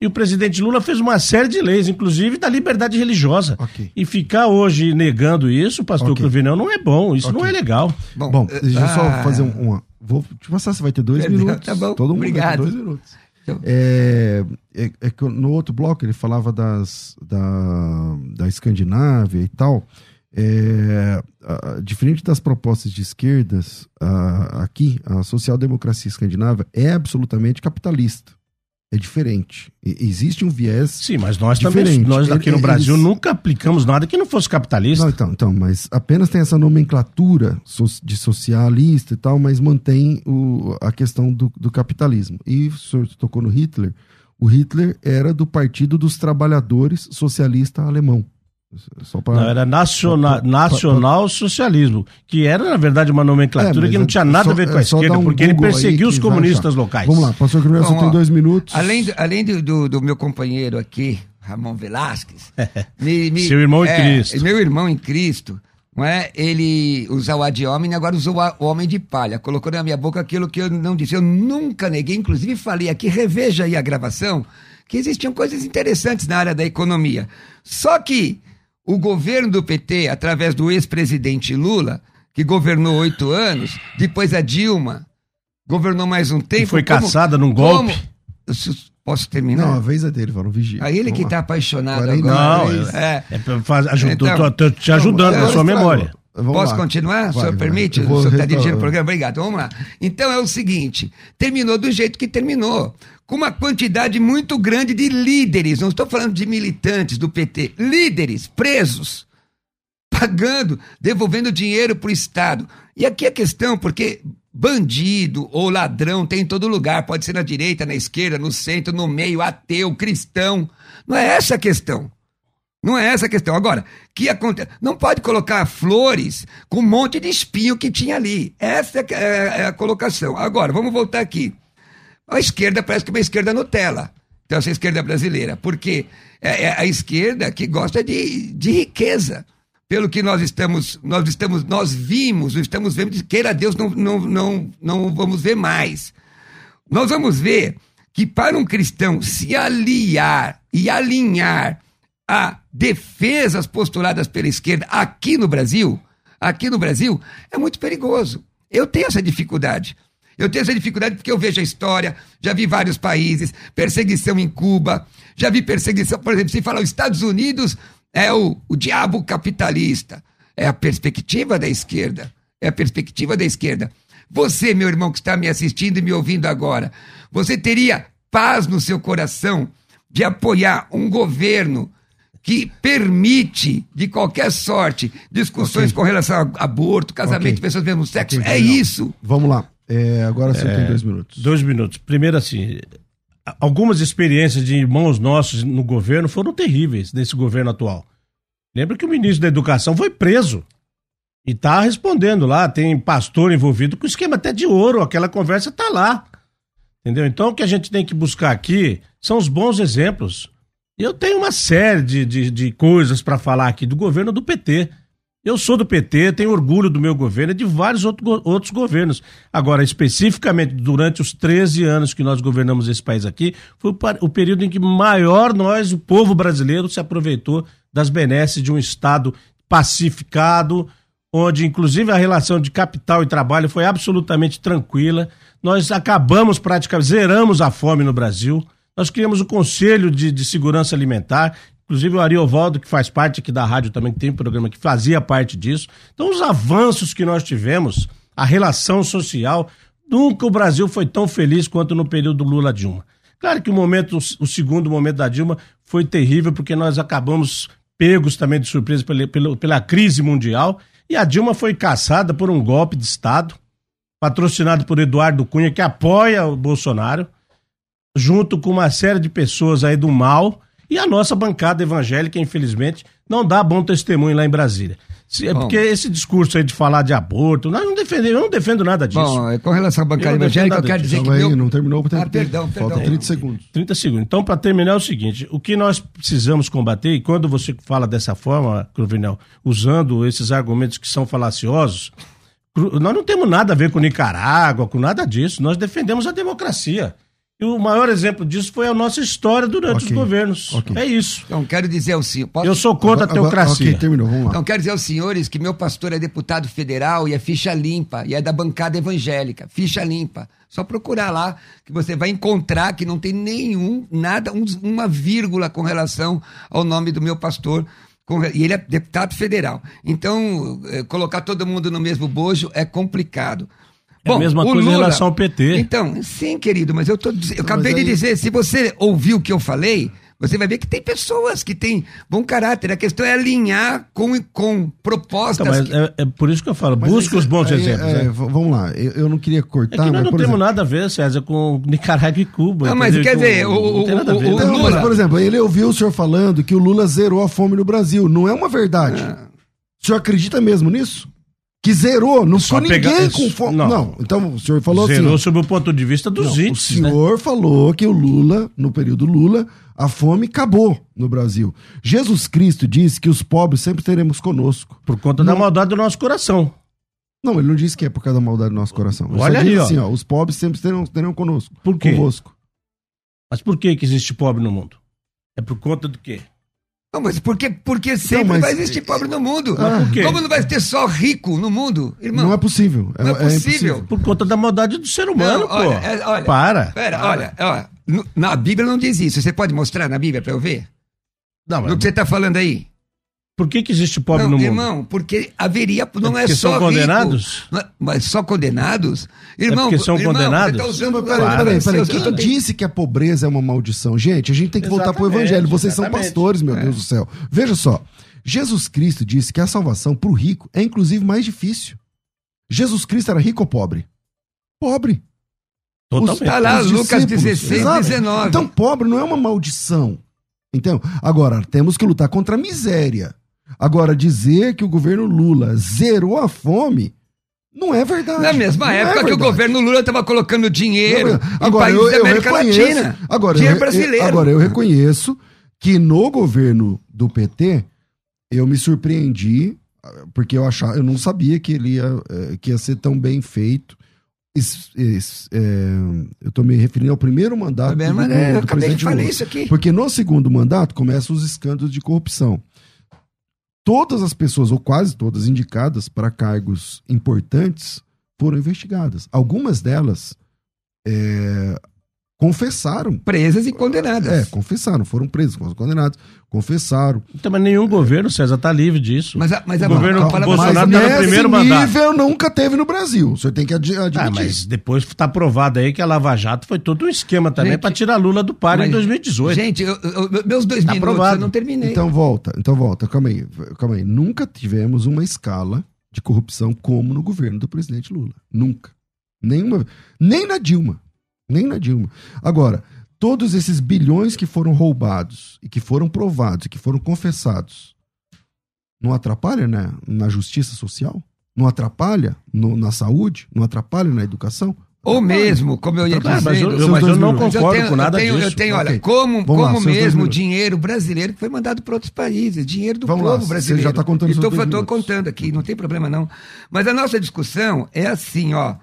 C: E o presidente Lula fez uma série de leis, inclusive da liberdade religiosa. Okay. E ficar hoje negando isso, pastor okay. Cruvinel, não é bom, isso okay. não é legal.
A: Bom, bom deixa eu só ah. fazer uma. Vou te passar, você vai ter dois Perdão, minutos.
B: Tá bom,
A: Todo mundo
B: obrigado. vai ter
A: dois minutos. Então... É, é, é, que no outro bloco ele falava das, da, da Escandinávia e tal. É, a, diferente das propostas de esquerdas, a, aqui, a social-democracia escandinava é absolutamente capitalista. É diferente. E, existe um viés.
C: Sim, mas nós diferente. também, nós aqui no Brasil Eles... nunca aplicamos nada que não fosse capitalista.
A: Não, então, então, mas apenas tem essa nomenclatura de socialista e tal, mas mantém o, a questão do, do capitalismo. E o senhor tocou no Hitler. O Hitler era do Partido dos Trabalhadores Socialista Alemão.
C: Pra, não, era nacional, pra, nacional socialismo, que era, na verdade, uma nomenclatura é, que não tinha nada só, a ver com a é esquerda, um porque Google ele perseguiu os comunistas locais.
A: Vamos lá, pastor Cruel, você tem dois minutos.
B: Além, além do, do, do, meu companheiro aqui, Ramon Velasquez,
C: me, me, seu irmão é, em Cristo.
B: Meu irmão em Cristo, não é? Ele usou o ad homem, agora usou o homem de palha. Colocou na minha boca aquilo que eu não disse. Eu nunca neguei, inclusive falei aqui, reveja aí a gravação, que existiam coisas interessantes na área da economia. Só que o governo do PT, através do ex-presidente Lula, que governou oito anos, depois a Dilma governou mais um tempo. E
C: foi como, caçada num golpe.
B: Como, posso terminar?
A: Não, a vez é dele, vamos vigia.
B: A ele Vamos que está apaixonado agora.
C: Não, é, é, é ajudou, então, tô, tô, te ajudando na sua memória.
B: Vamos Posso lá. continuar? Vai, o senhor vai. permite? O senhor está dirigindo o programa? Obrigado. Vamos lá. Então é o seguinte: terminou do jeito que terminou. Com uma quantidade muito grande de líderes, não estou falando de militantes do PT, líderes presos, pagando, devolvendo dinheiro para o Estado. E aqui a questão, porque bandido ou ladrão tem em todo lugar, pode ser na direita, na esquerda, no centro, no meio, ateu, cristão. Não é essa a questão. Não é essa a questão. Agora, que acontece? Não pode colocar flores com um monte de espinho que tinha ali. Essa é, é, é a colocação. Agora, vamos voltar aqui. A esquerda parece que é uma esquerda Nutella. Então, essa esquerda brasileira. Porque é, a esquerda que gosta de, de riqueza. Pelo que nós estamos, nós estamos, nós vimos, estamos vendo, queira Deus, não, não, não, não vamos ver mais. Nós vamos ver que para um cristão se aliar e alinhar a defesas postuladas pela esquerda aqui no Brasil, aqui no Brasil, é muito perigoso. Eu tenho essa dificuldade. Eu tenho essa dificuldade porque eu vejo a história, já vi vários países, perseguição em Cuba, já vi perseguição, por exemplo, se falar os Estados Unidos é o, o diabo capitalista. É a perspectiva da esquerda. É a perspectiva da esquerda. Você, meu irmão, que está me assistindo e me ouvindo agora, você teria paz no seu coração de apoiar um governo que permite, de qualquer sorte, discussões okay. com relação a aborto, casamento okay. de pessoas do mesmo sexo. Okay, é não. isso.
A: Vamos lá. É, agora você é, tem dois minutos.
C: Dois minutos. Primeiro, assim, algumas experiências de irmãos nossos no governo foram terríveis nesse governo atual. Lembra que o ministro da Educação foi preso. E tá respondendo lá, tem pastor envolvido com esquema até de ouro, aquela conversa tá lá. Entendeu? Então o que a gente tem que buscar aqui são os bons exemplos. Eu tenho uma série de, de, de coisas para falar aqui do governo do PT. Eu sou do PT, tenho orgulho do meu governo e de vários outro, outros governos. Agora, especificamente, durante os 13 anos que nós governamos esse país aqui, foi o, período em que maior nós, o povo brasileiro, se aproveitou das benesses de um Estado pacificado, onde inclusive a relação de capital e trabalho foi absolutamente tranquila. Nós acabamos praticamente, zeramos a fome no Brasil Nós criamos o Conselho de, de Segurança Alimentar, inclusive o Ariovaldo, que faz parte aqui da rádio também, que tem um programa que fazia parte disso. Então, os avanços que nós tivemos, a relação social, nunca o Brasil foi tão feliz quanto no período Lula-Dilma. Claro que o momento, o segundo momento da Dilma foi terrível, porque nós acabamos pegos também de surpresa pela, pela, pela crise mundial, e a Dilma foi caçada por um golpe de Estado, patrocinado por Eduardo Cunha, que apoia o Bolsonaro, junto com uma série de pessoas aí do mal, e a nossa bancada evangélica, infelizmente, não dá bom testemunho lá em Brasília. É porque esse discurso aí de falar de aborto, nós não defendemos, eu não defendo nada disso. Bom,
B: é, com relação à bancada evangélica, eu quero dizer
A: que. Meu... Aí, não terminou
B: porque ah, perdão,
A: Falta
B: perdão.
A: 30 segundos.
C: 30 segundos. Então, para terminar, é o seguinte: o que nós precisamos combater, e quando você fala dessa forma, Cruvinel, usando esses argumentos que são falaciosos, nós não temos nada a ver com Nicarágua, com nada disso. Nós defendemos a democracia. E o maior exemplo disso foi a nossa história durante okay. os governos. Okay. É isso.
B: Então, quero dizer ao senhor. Posso...
C: Eu sou contra a teocracia.
A: Ok, terminou, vamos lá.
B: Então, quero dizer aos senhores que meu pastor é deputado federal e é ficha limpa, e é da bancada evangélica. Ficha limpa. Só procurar lá que você vai encontrar que não tem nenhum, nada, um, uma vírgula com relação ao nome do meu pastor. E ele é deputado federal. Então, eh, colocar todo mundo no mesmo bojo é complicado.
C: É Bom, a mesma coisa Lula, em relação ao PT.
B: Então, sim, querido, mas eu, tô, eu acabei aí... de dizer, se você ouviu o que eu falei, você vai ver que tem pessoas que têm bom caráter. A questão é alinhar com, com propostas. Então,
C: que... é, é, por isso que eu falo, busca os bons aí, exemplos. É,
A: né? Vamos lá, eu, eu, não queria cortar. É
C: que
A: nós
C: não temos
A: exemplo...
C: nada a ver, César, com Nicarágua e Cuba.
B: Não, mas quer dizer, o,
C: não tem nada a ver.
A: Então, Lula... mas, por exemplo, ele ouviu o senhor falando que o Lula zerou a fome no Brasil. Não é uma verdade. Ah. O senhor acredita mesmo nisso? Que zerou, não ficou ninguém com fome. Não. não. então o senhor falou
C: zerou
A: assim.
C: Zerou sob o ponto de vista dos não, índices.
A: O né? senhor né? falou que o Lula, no período Lula, a fome acabou no Brasil. Jesus Cristo disse que os pobres sempre teremos conosco.
C: Por conta não. da maldade do nosso coração.
A: Não, ele não disse que é por causa da maldade do nosso coração. Ele
C: Olha aí,
A: assim, ó. Os pobres sempre terão, terão conosco.
C: Por quê?
A: Convosco.
C: Mas por que, que existe pobre no mundo? É por conta do quê?
B: Não, mas porque, porque sempre não, mas... vai existir pobre no mundo. Ah, Como não vai ter só rico no mundo, irmão?
A: Não é possível.
B: Não é, é possível.
C: Por conta da maldade do ser humano, não, pô. Olha, é, olha, Para.
B: Pera, olha, olha. Na Bíblia não diz isso. Você pode mostrar na Bíblia para eu ver? Não, mas... No que você está falando aí?
C: Por que, que existe pobre não, no mundo?
B: Irmão, porque haveria. Não é,
C: é
B: só.
C: São condenados?
B: Rico, mas só condenados? Irmão,
C: é porque são
B: irmão,
C: condenados?
B: Tá usando,
A: peraí, peraí, peraí. Quem disse que a pobreza é uma maldição? Gente, a gente tem que exatamente, voltar pro evangelho. Vocês exatamente. são pastores, meu é. Deus do céu. Veja só. Jesus Cristo disse que a salvação para o rico é inclusive mais difícil. Jesus Cristo era rico ou pobre? Pobre.
B: Totalmente. Está lá, Lucas 16, Exato. 19.
A: Então, pobre não é uma maldição. Então, agora, temos que lutar contra a miséria. Agora, dizer que o governo Lula zerou a fome não é verdade.
B: Na mesma não época é que o governo Lula estava colocando dinheiro é agora, em países
A: eu,
B: da América Latina.
A: Agora,
B: dinheiro
A: eu,
B: brasileiro.
A: Agora, eu reconheço que no governo do PT, eu me surpreendi, porque eu achava, eu não sabia que ele ia, eh, que ia ser tão bem feito. Is, is, é, eu estou me referindo ao primeiro mandato
B: do, do, é, do presidente Lula. Isso aqui.
A: Porque no segundo mandato começam os escândalos de corrupção todas as pessoas, ou quase todas, indicadas para cargos importantes foram investigadas. Algumas delas é, confessaram.
B: Presas e condenadas.
A: É, confessaram, foram presas, foram condenados, confessaram.
C: Então, mas nenhum governo, César, está livre disso.
B: Mas, a, mas
C: o governo
B: fala,
C: Bolsonaro
A: está
C: no primeiro
A: nível
C: mandato.
A: nível nunca teve no Brasil. O senhor tem que ad admitir. Ah,
C: mas depois está provado aí que a Lava Jato foi todo um esquema também para tirar Lula do par em 2018.
B: Gente, eu, eu, meus dois tá minutos eu não terminei.
A: Então volta, então volta, calma aí, calma aí. Nunca tivemos uma escala de corrupção como no governo do presidente Lula. Nunca. Nenhuma, nem na Dilma. Nem na Dilma. Agora, todos esses bilhões que foram roubados e que foram provados e que foram confessados, não atrapalha né, na justiça social? Não atrapalha no, na saúde? Não atrapalha na educação?
B: Ou mesmo, como eu ia dizer.
C: Mas eu, mas eu não concordo tenho, com nada
B: eu tenho,
C: disso.
B: Eu tenho, olha, okay. como, como lá, mesmo dinheiro brasileiro que foi mandado para outros países, dinheiro do Vamos povo lá, brasileiro.
A: Você já está contando
B: Estou contando aqui, não tem problema não. Mas a nossa discussão é assim, ó.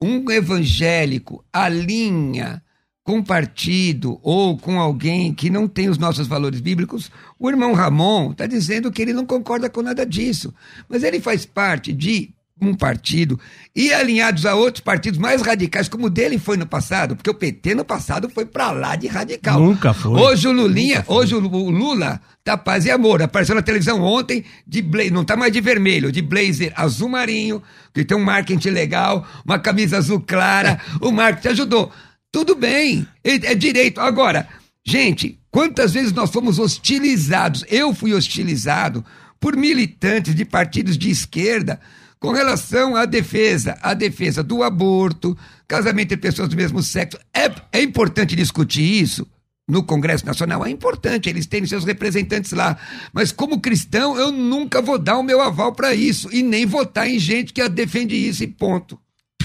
B: Um evangélico alinha com partido ou com alguém que não tem os nossos valores bíblicos, o irmão Ramon está dizendo que ele não concorda com nada disso. Mas ele faz parte de um partido e alinhados a outros partidos mais radicais, como o dele foi no passado, porque o PT no passado foi para lá de radical.
C: Nunca foi.
B: Hoje o Lulinha, hoje o Lula tá paz e amor. Apareceu na televisão ontem de blazer, não tá mais de vermelho, de blazer azul marinho, que tem um marketing legal, uma camisa azul clara, o marketing ajudou. Tudo bem, é direito. Agora, gente, quantas vezes nós fomos hostilizados? Eu fui hostilizado por militantes de partidos de esquerda com relação à defesa, à defesa do aborto, casamento entre pessoas do mesmo sexo. É, é importante discutir isso no Congresso Nacional, é importante, eles têm seus representantes lá. Mas como cristão, eu nunca vou dar o meu aval para isso e nem votar em gente que defende isso e ponto.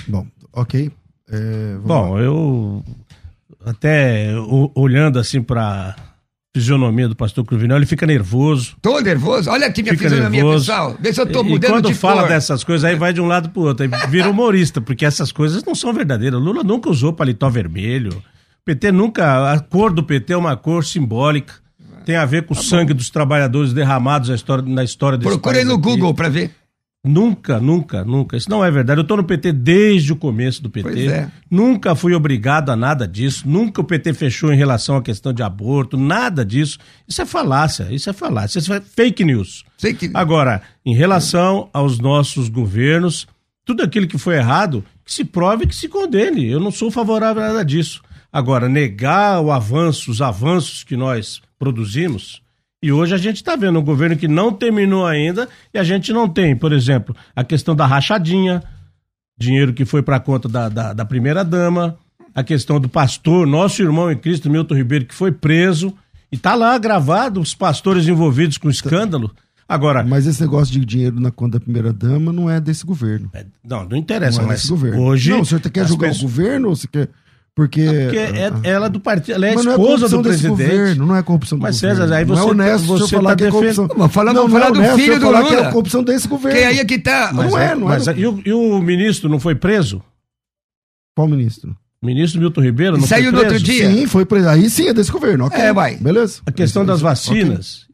A: Bom, ok.
C: É, Bom, lá. eu até olhando assim para fisionomia do pastor Cruvinel, ele fica nervoso.
B: Tô nervoso? Olha aqui minha fisionomia, nervoso. pessoal. Vê se eu tô e, mudando
C: e quando
B: de
C: fala
B: cor.
C: dessas coisas, aí vai de um lado pro outro. Aí vira humorista, porque essas coisas não são verdadeiras. Lula nunca usou paletó vermelho. O PT nunca... A cor do PT é uma cor simbólica. Tem a ver com tá o sangue dos trabalhadores derramados na história, na história desse
B: Procure no aqui. Google para ver.
C: Nunca, nunca, nunca. Isso não é verdade. Eu estou no PT desde o começo do PT. É. Nunca fui obrigado a nada disso. Nunca o PT fechou em relação à questão de aborto. Nada disso. Isso é falácia. Isso é falácia. Isso é fake news. Fake... Agora, em relação aos nossos governos, tudo aquilo que foi errado, que se prove que se condene. Eu não sou favorável a nada disso. Agora, negar o avanço, os avanços que nós produzimos, e hoje a gente está vendo um governo que não terminou ainda e a gente não tem, por exemplo, a questão da rachadinha, dinheiro que foi para a conta da, da, da primeira-dama, a questão do pastor, nosso irmão em Cristo, Milton Ribeiro, que foi preso. E tá lá gravado os pastores envolvidos com escândalo. Agora.
A: Mas esse negócio de dinheiro na conta da primeira-dama não é desse governo. É,
C: não, não interessa, não
A: é
C: mas
A: governo.
C: hoje.
A: Não, o senhor quer julgar pessoas... o governo ou você quer. Porque,
C: porque é, ela é do partido, ela é mas esposa não é do presidente.
A: Governo, não é corrupção do
C: mas,
A: governo.
C: César, aí você, não é
A: honesto
C: você
A: falar tá que é corrupção.
B: Mas fala, não, falar
A: não
B: é do filho do
A: Lula.
B: que
A: é corrupção desse governo.
B: Que aí é que tá.
C: Mas, não é, não mas, é. E o, e o ministro não foi preso?
A: Qual ministro?
C: Ministro Milton Ribeiro não
B: Saiu
C: foi
B: preso? no outro dia?
A: Sim, foi preso. Aí sim é desse governo. Okay.
B: É, vai.
A: Beleza.
C: A questão das vacinas.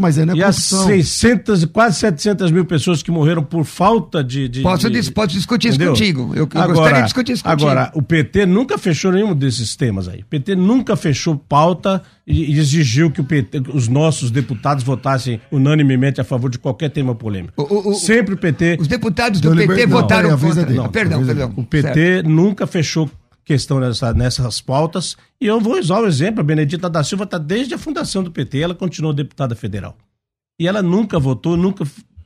A: Mas não
C: é e as 600, quase 700 mil pessoas que morreram por falta de. de
B: posso,
C: de,
B: posso discutir Entendeu? isso contigo. Eu, eu
C: agora,
B: gostaria de discutir isso contigo.
C: Agora, o PT nunca fechou nenhum desses temas aí. O PT nunca fechou pauta e, e exigiu que o PT, os nossos deputados votassem unanimemente a favor de qualquer tema polêmico. O, o, Sempre o PT.
B: Os deputados do PT liber... votaram não, contra. Não, perdão, perdão.
C: O PT certo. nunca fechou questão nessa, nessas pautas. E eu vou usar o exemplo: a Benedita da Silva está desde a fundação do PT, ela continuou deputada federal. E ela nunca votou, nunca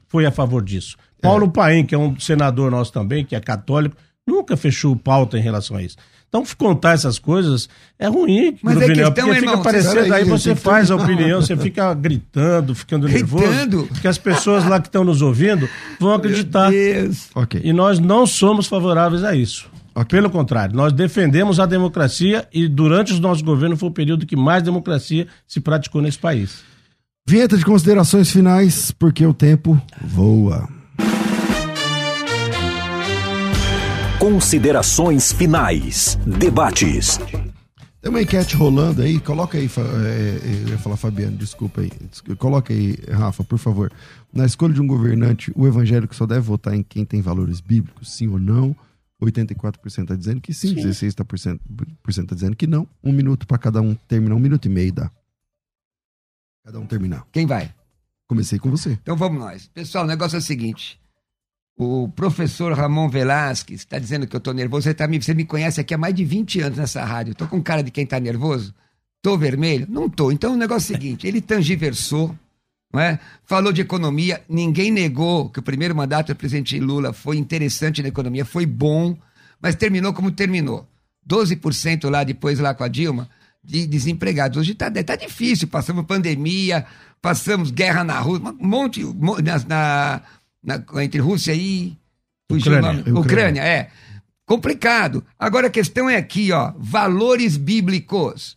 C: foi a favor disso. Paulo é. Paim, que é um senador nosso também, que é católico, nunca fechou pauta em relação a isso. Então, contar essas coisas é ruim,
B: Mas é questão,
C: porque
B: irmão,
C: fica parecendo, aí você faz a opinião, você fica gritando, ficando nervoso, que as pessoas lá que estão nos ouvindo vão acreditar.
A: Okay.
C: E nós não somos favoráveis a isso. Okay. Pelo contrário, nós defendemos a democracia e durante os nossos governos foi o período que mais democracia se praticou nesse país.
A: Vinheta de considerações finais, porque o tempo voa.
D: Considerações finais. Debates.
A: Tem uma enquete rolando aí, coloca aí, é, eu ia falar Fabiano, desculpa aí. Coloca aí, Rafa, por favor. Na escolha de um governante, o evangélico só deve votar em quem tem valores bíblicos, sim ou não? 84% está dizendo que sim, sim. 16% está dizendo que não. Um minuto para cada um terminar, um minuto e meio dá. Cada um terminar.
B: Quem vai?
A: Comecei com você.
B: Então vamos nós. Pessoal, o negócio é o seguinte. O professor Ramon Velasquez está dizendo que eu estou nervoso. Você, tá, você me conhece aqui há mais de 20 anos nessa rádio. Estou com cara de quem está nervoso? Estou vermelho? Não estou. Então o negócio é o seguinte: ele tangiversou, é? falou de economia. Ninguém negou que o primeiro mandato do presidente Lula foi interessante na economia, foi bom, mas terminou como terminou. 12% lá depois, lá com a Dilma de desempregados. Hoje está tá difícil, passamos pandemia, passamos guerra na Rússia, um monte, na, na, na entre Rússia e
C: Ucrânia.
B: Ucrânia. Ucrânia, é. Complicado. Agora a questão é aqui, ó, valores bíblicos.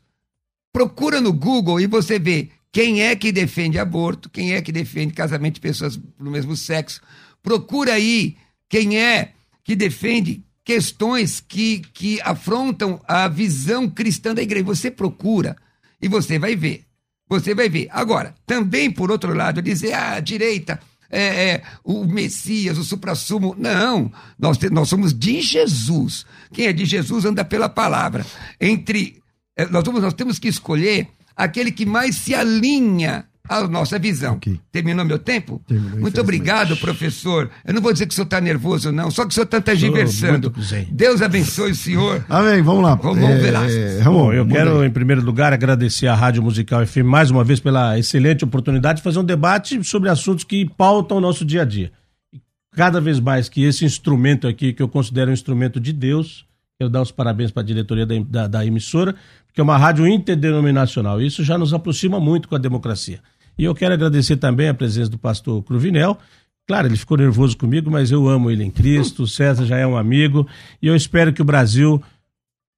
B: Procura no Google e você vê quem é que defende aborto, quem é que defende casamento de pessoas do mesmo sexo. Procura aí quem é que defende questões que, que afrontam a visão cristã da igreja. Você procura e você vai ver. Você vai ver. Agora, também, por outro lado, dizer, ah, a direita é, é, o Messias, o suprassumo. Não, nós, te, nós somos de Jesus. Quem é de Jesus anda pela palavra. Entre é, nós, vamos, nós temos que escolher aquele que mais se alinha a nossa visão. Okay. Terminou meu tempo? Terminou, muito obrigado, professor. Eu não vou dizer que o senhor está nervoso, não, só que o senhor está diversando. Deus abençoe o senhor.
A: Amém, vamos lá.
C: Vamos, vamos é, ver Ramon, Bom, eu quero, aí. em primeiro lugar, agradecer à Rádio Musical FM mais uma vez pela excelente oportunidade de fazer um debate sobre assuntos que pautam o nosso dia a dia. Cada vez mais que esse instrumento aqui, que eu considero um instrumento de Deus, quero dar os parabéns para a diretoria da, da, da emissora, porque é uma rádio interdenominacional. Isso já nos aproxima muito com a democracia. E eu quero agradecer também a presença do pastor Cruvinel. Claro, ele ficou nervoso comigo, mas eu amo ele em Cristo. O César já é um amigo. E eu espero que o Brasil,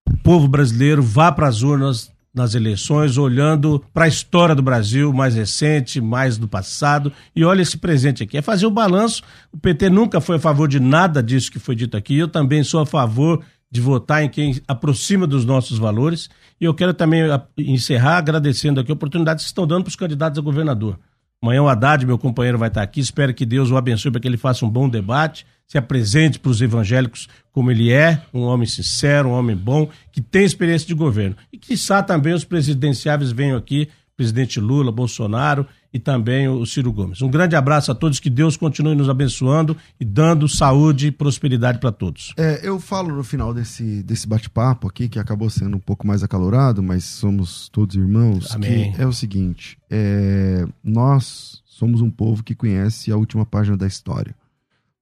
C: o povo brasileiro, vá para as urnas nas eleições, olhando para a história do Brasil mais recente, mais do passado, e olha esse presente aqui. É fazer o balanço. O PT nunca foi a favor de nada disso que foi dito aqui. Eu também sou a favor de votar em quem aproxima dos nossos valores. E eu quero também encerrar agradecendo aqui a oportunidade que estão dando para os candidatos a governador. Amanhã o Haddad, meu companheiro, vai estar aqui. Espero que Deus o abençoe para que ele faça um bom debate, se apresente para os evangélicos como ele é, um homem sincero, um homem bom, que tem experiência de governo. E que, quiçá, também os presidenciáveis venham aqui, presidente Lula, Bolsonaro, e também o Ciro Gomes. Um grande abraço a todos, que Deus continue nos abençoando e dando saúde e prosperidade para todos.
A: É, eu falo no final desse, desse bate-papo aqui, que acabou sendo um pouco mais acalorado, mas somos todos irmãos, Amém. que é o seguinte, é, nós somos um povo que conhece a última página da história.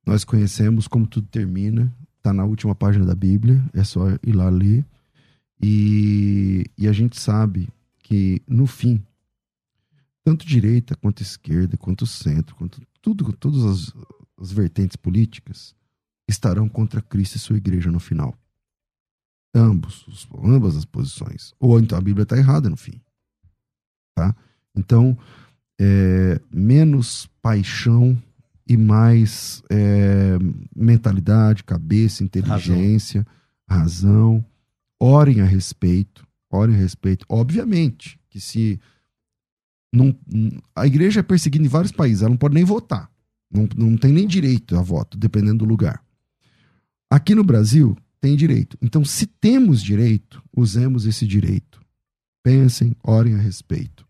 A: Nós conhecemos como tudo termina, está na última página da Bíblia, é só ir lá ler. E, e a gente sabe que, no fim, tanto direita quanto esquerda, quanto centro, quanto tudo, todas as, as vertentes políticas estarão contra Cristo e sua igreja no final. Ambos, os, ambas as posições. Ou então a Bíblia está errada no fim. Tá? Então, é, menos paixão e mais é, mentalidade, cabeça, inteligência, razão. razão. Orem a respeito. Orem a respeito. Obviamente que se não, a igreja é perseguida em vários países, ela não pode nem votar. Não, não tem nem direito a voto, dependendo do lugar. Aqui no Brasil, tem direito. Então, se temos direito, usemos esse direito. Pensem, orem a respeito.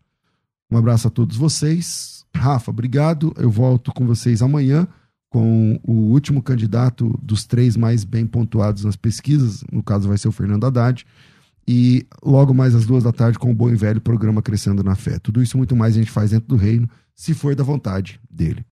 A: Um abraço a todos vocês. Rafa, obrigado. Eu volto com vocês amanhã com o último candidato dos três mais bem pontuados nas pesquisas. No caso, vai ser o Fernando Haddad e logo mais às duas da tarde com o bom e velho programa Crescendo na Fé. Tudo isso muito mais a gente faz dentro do reino, se for da vontade dele.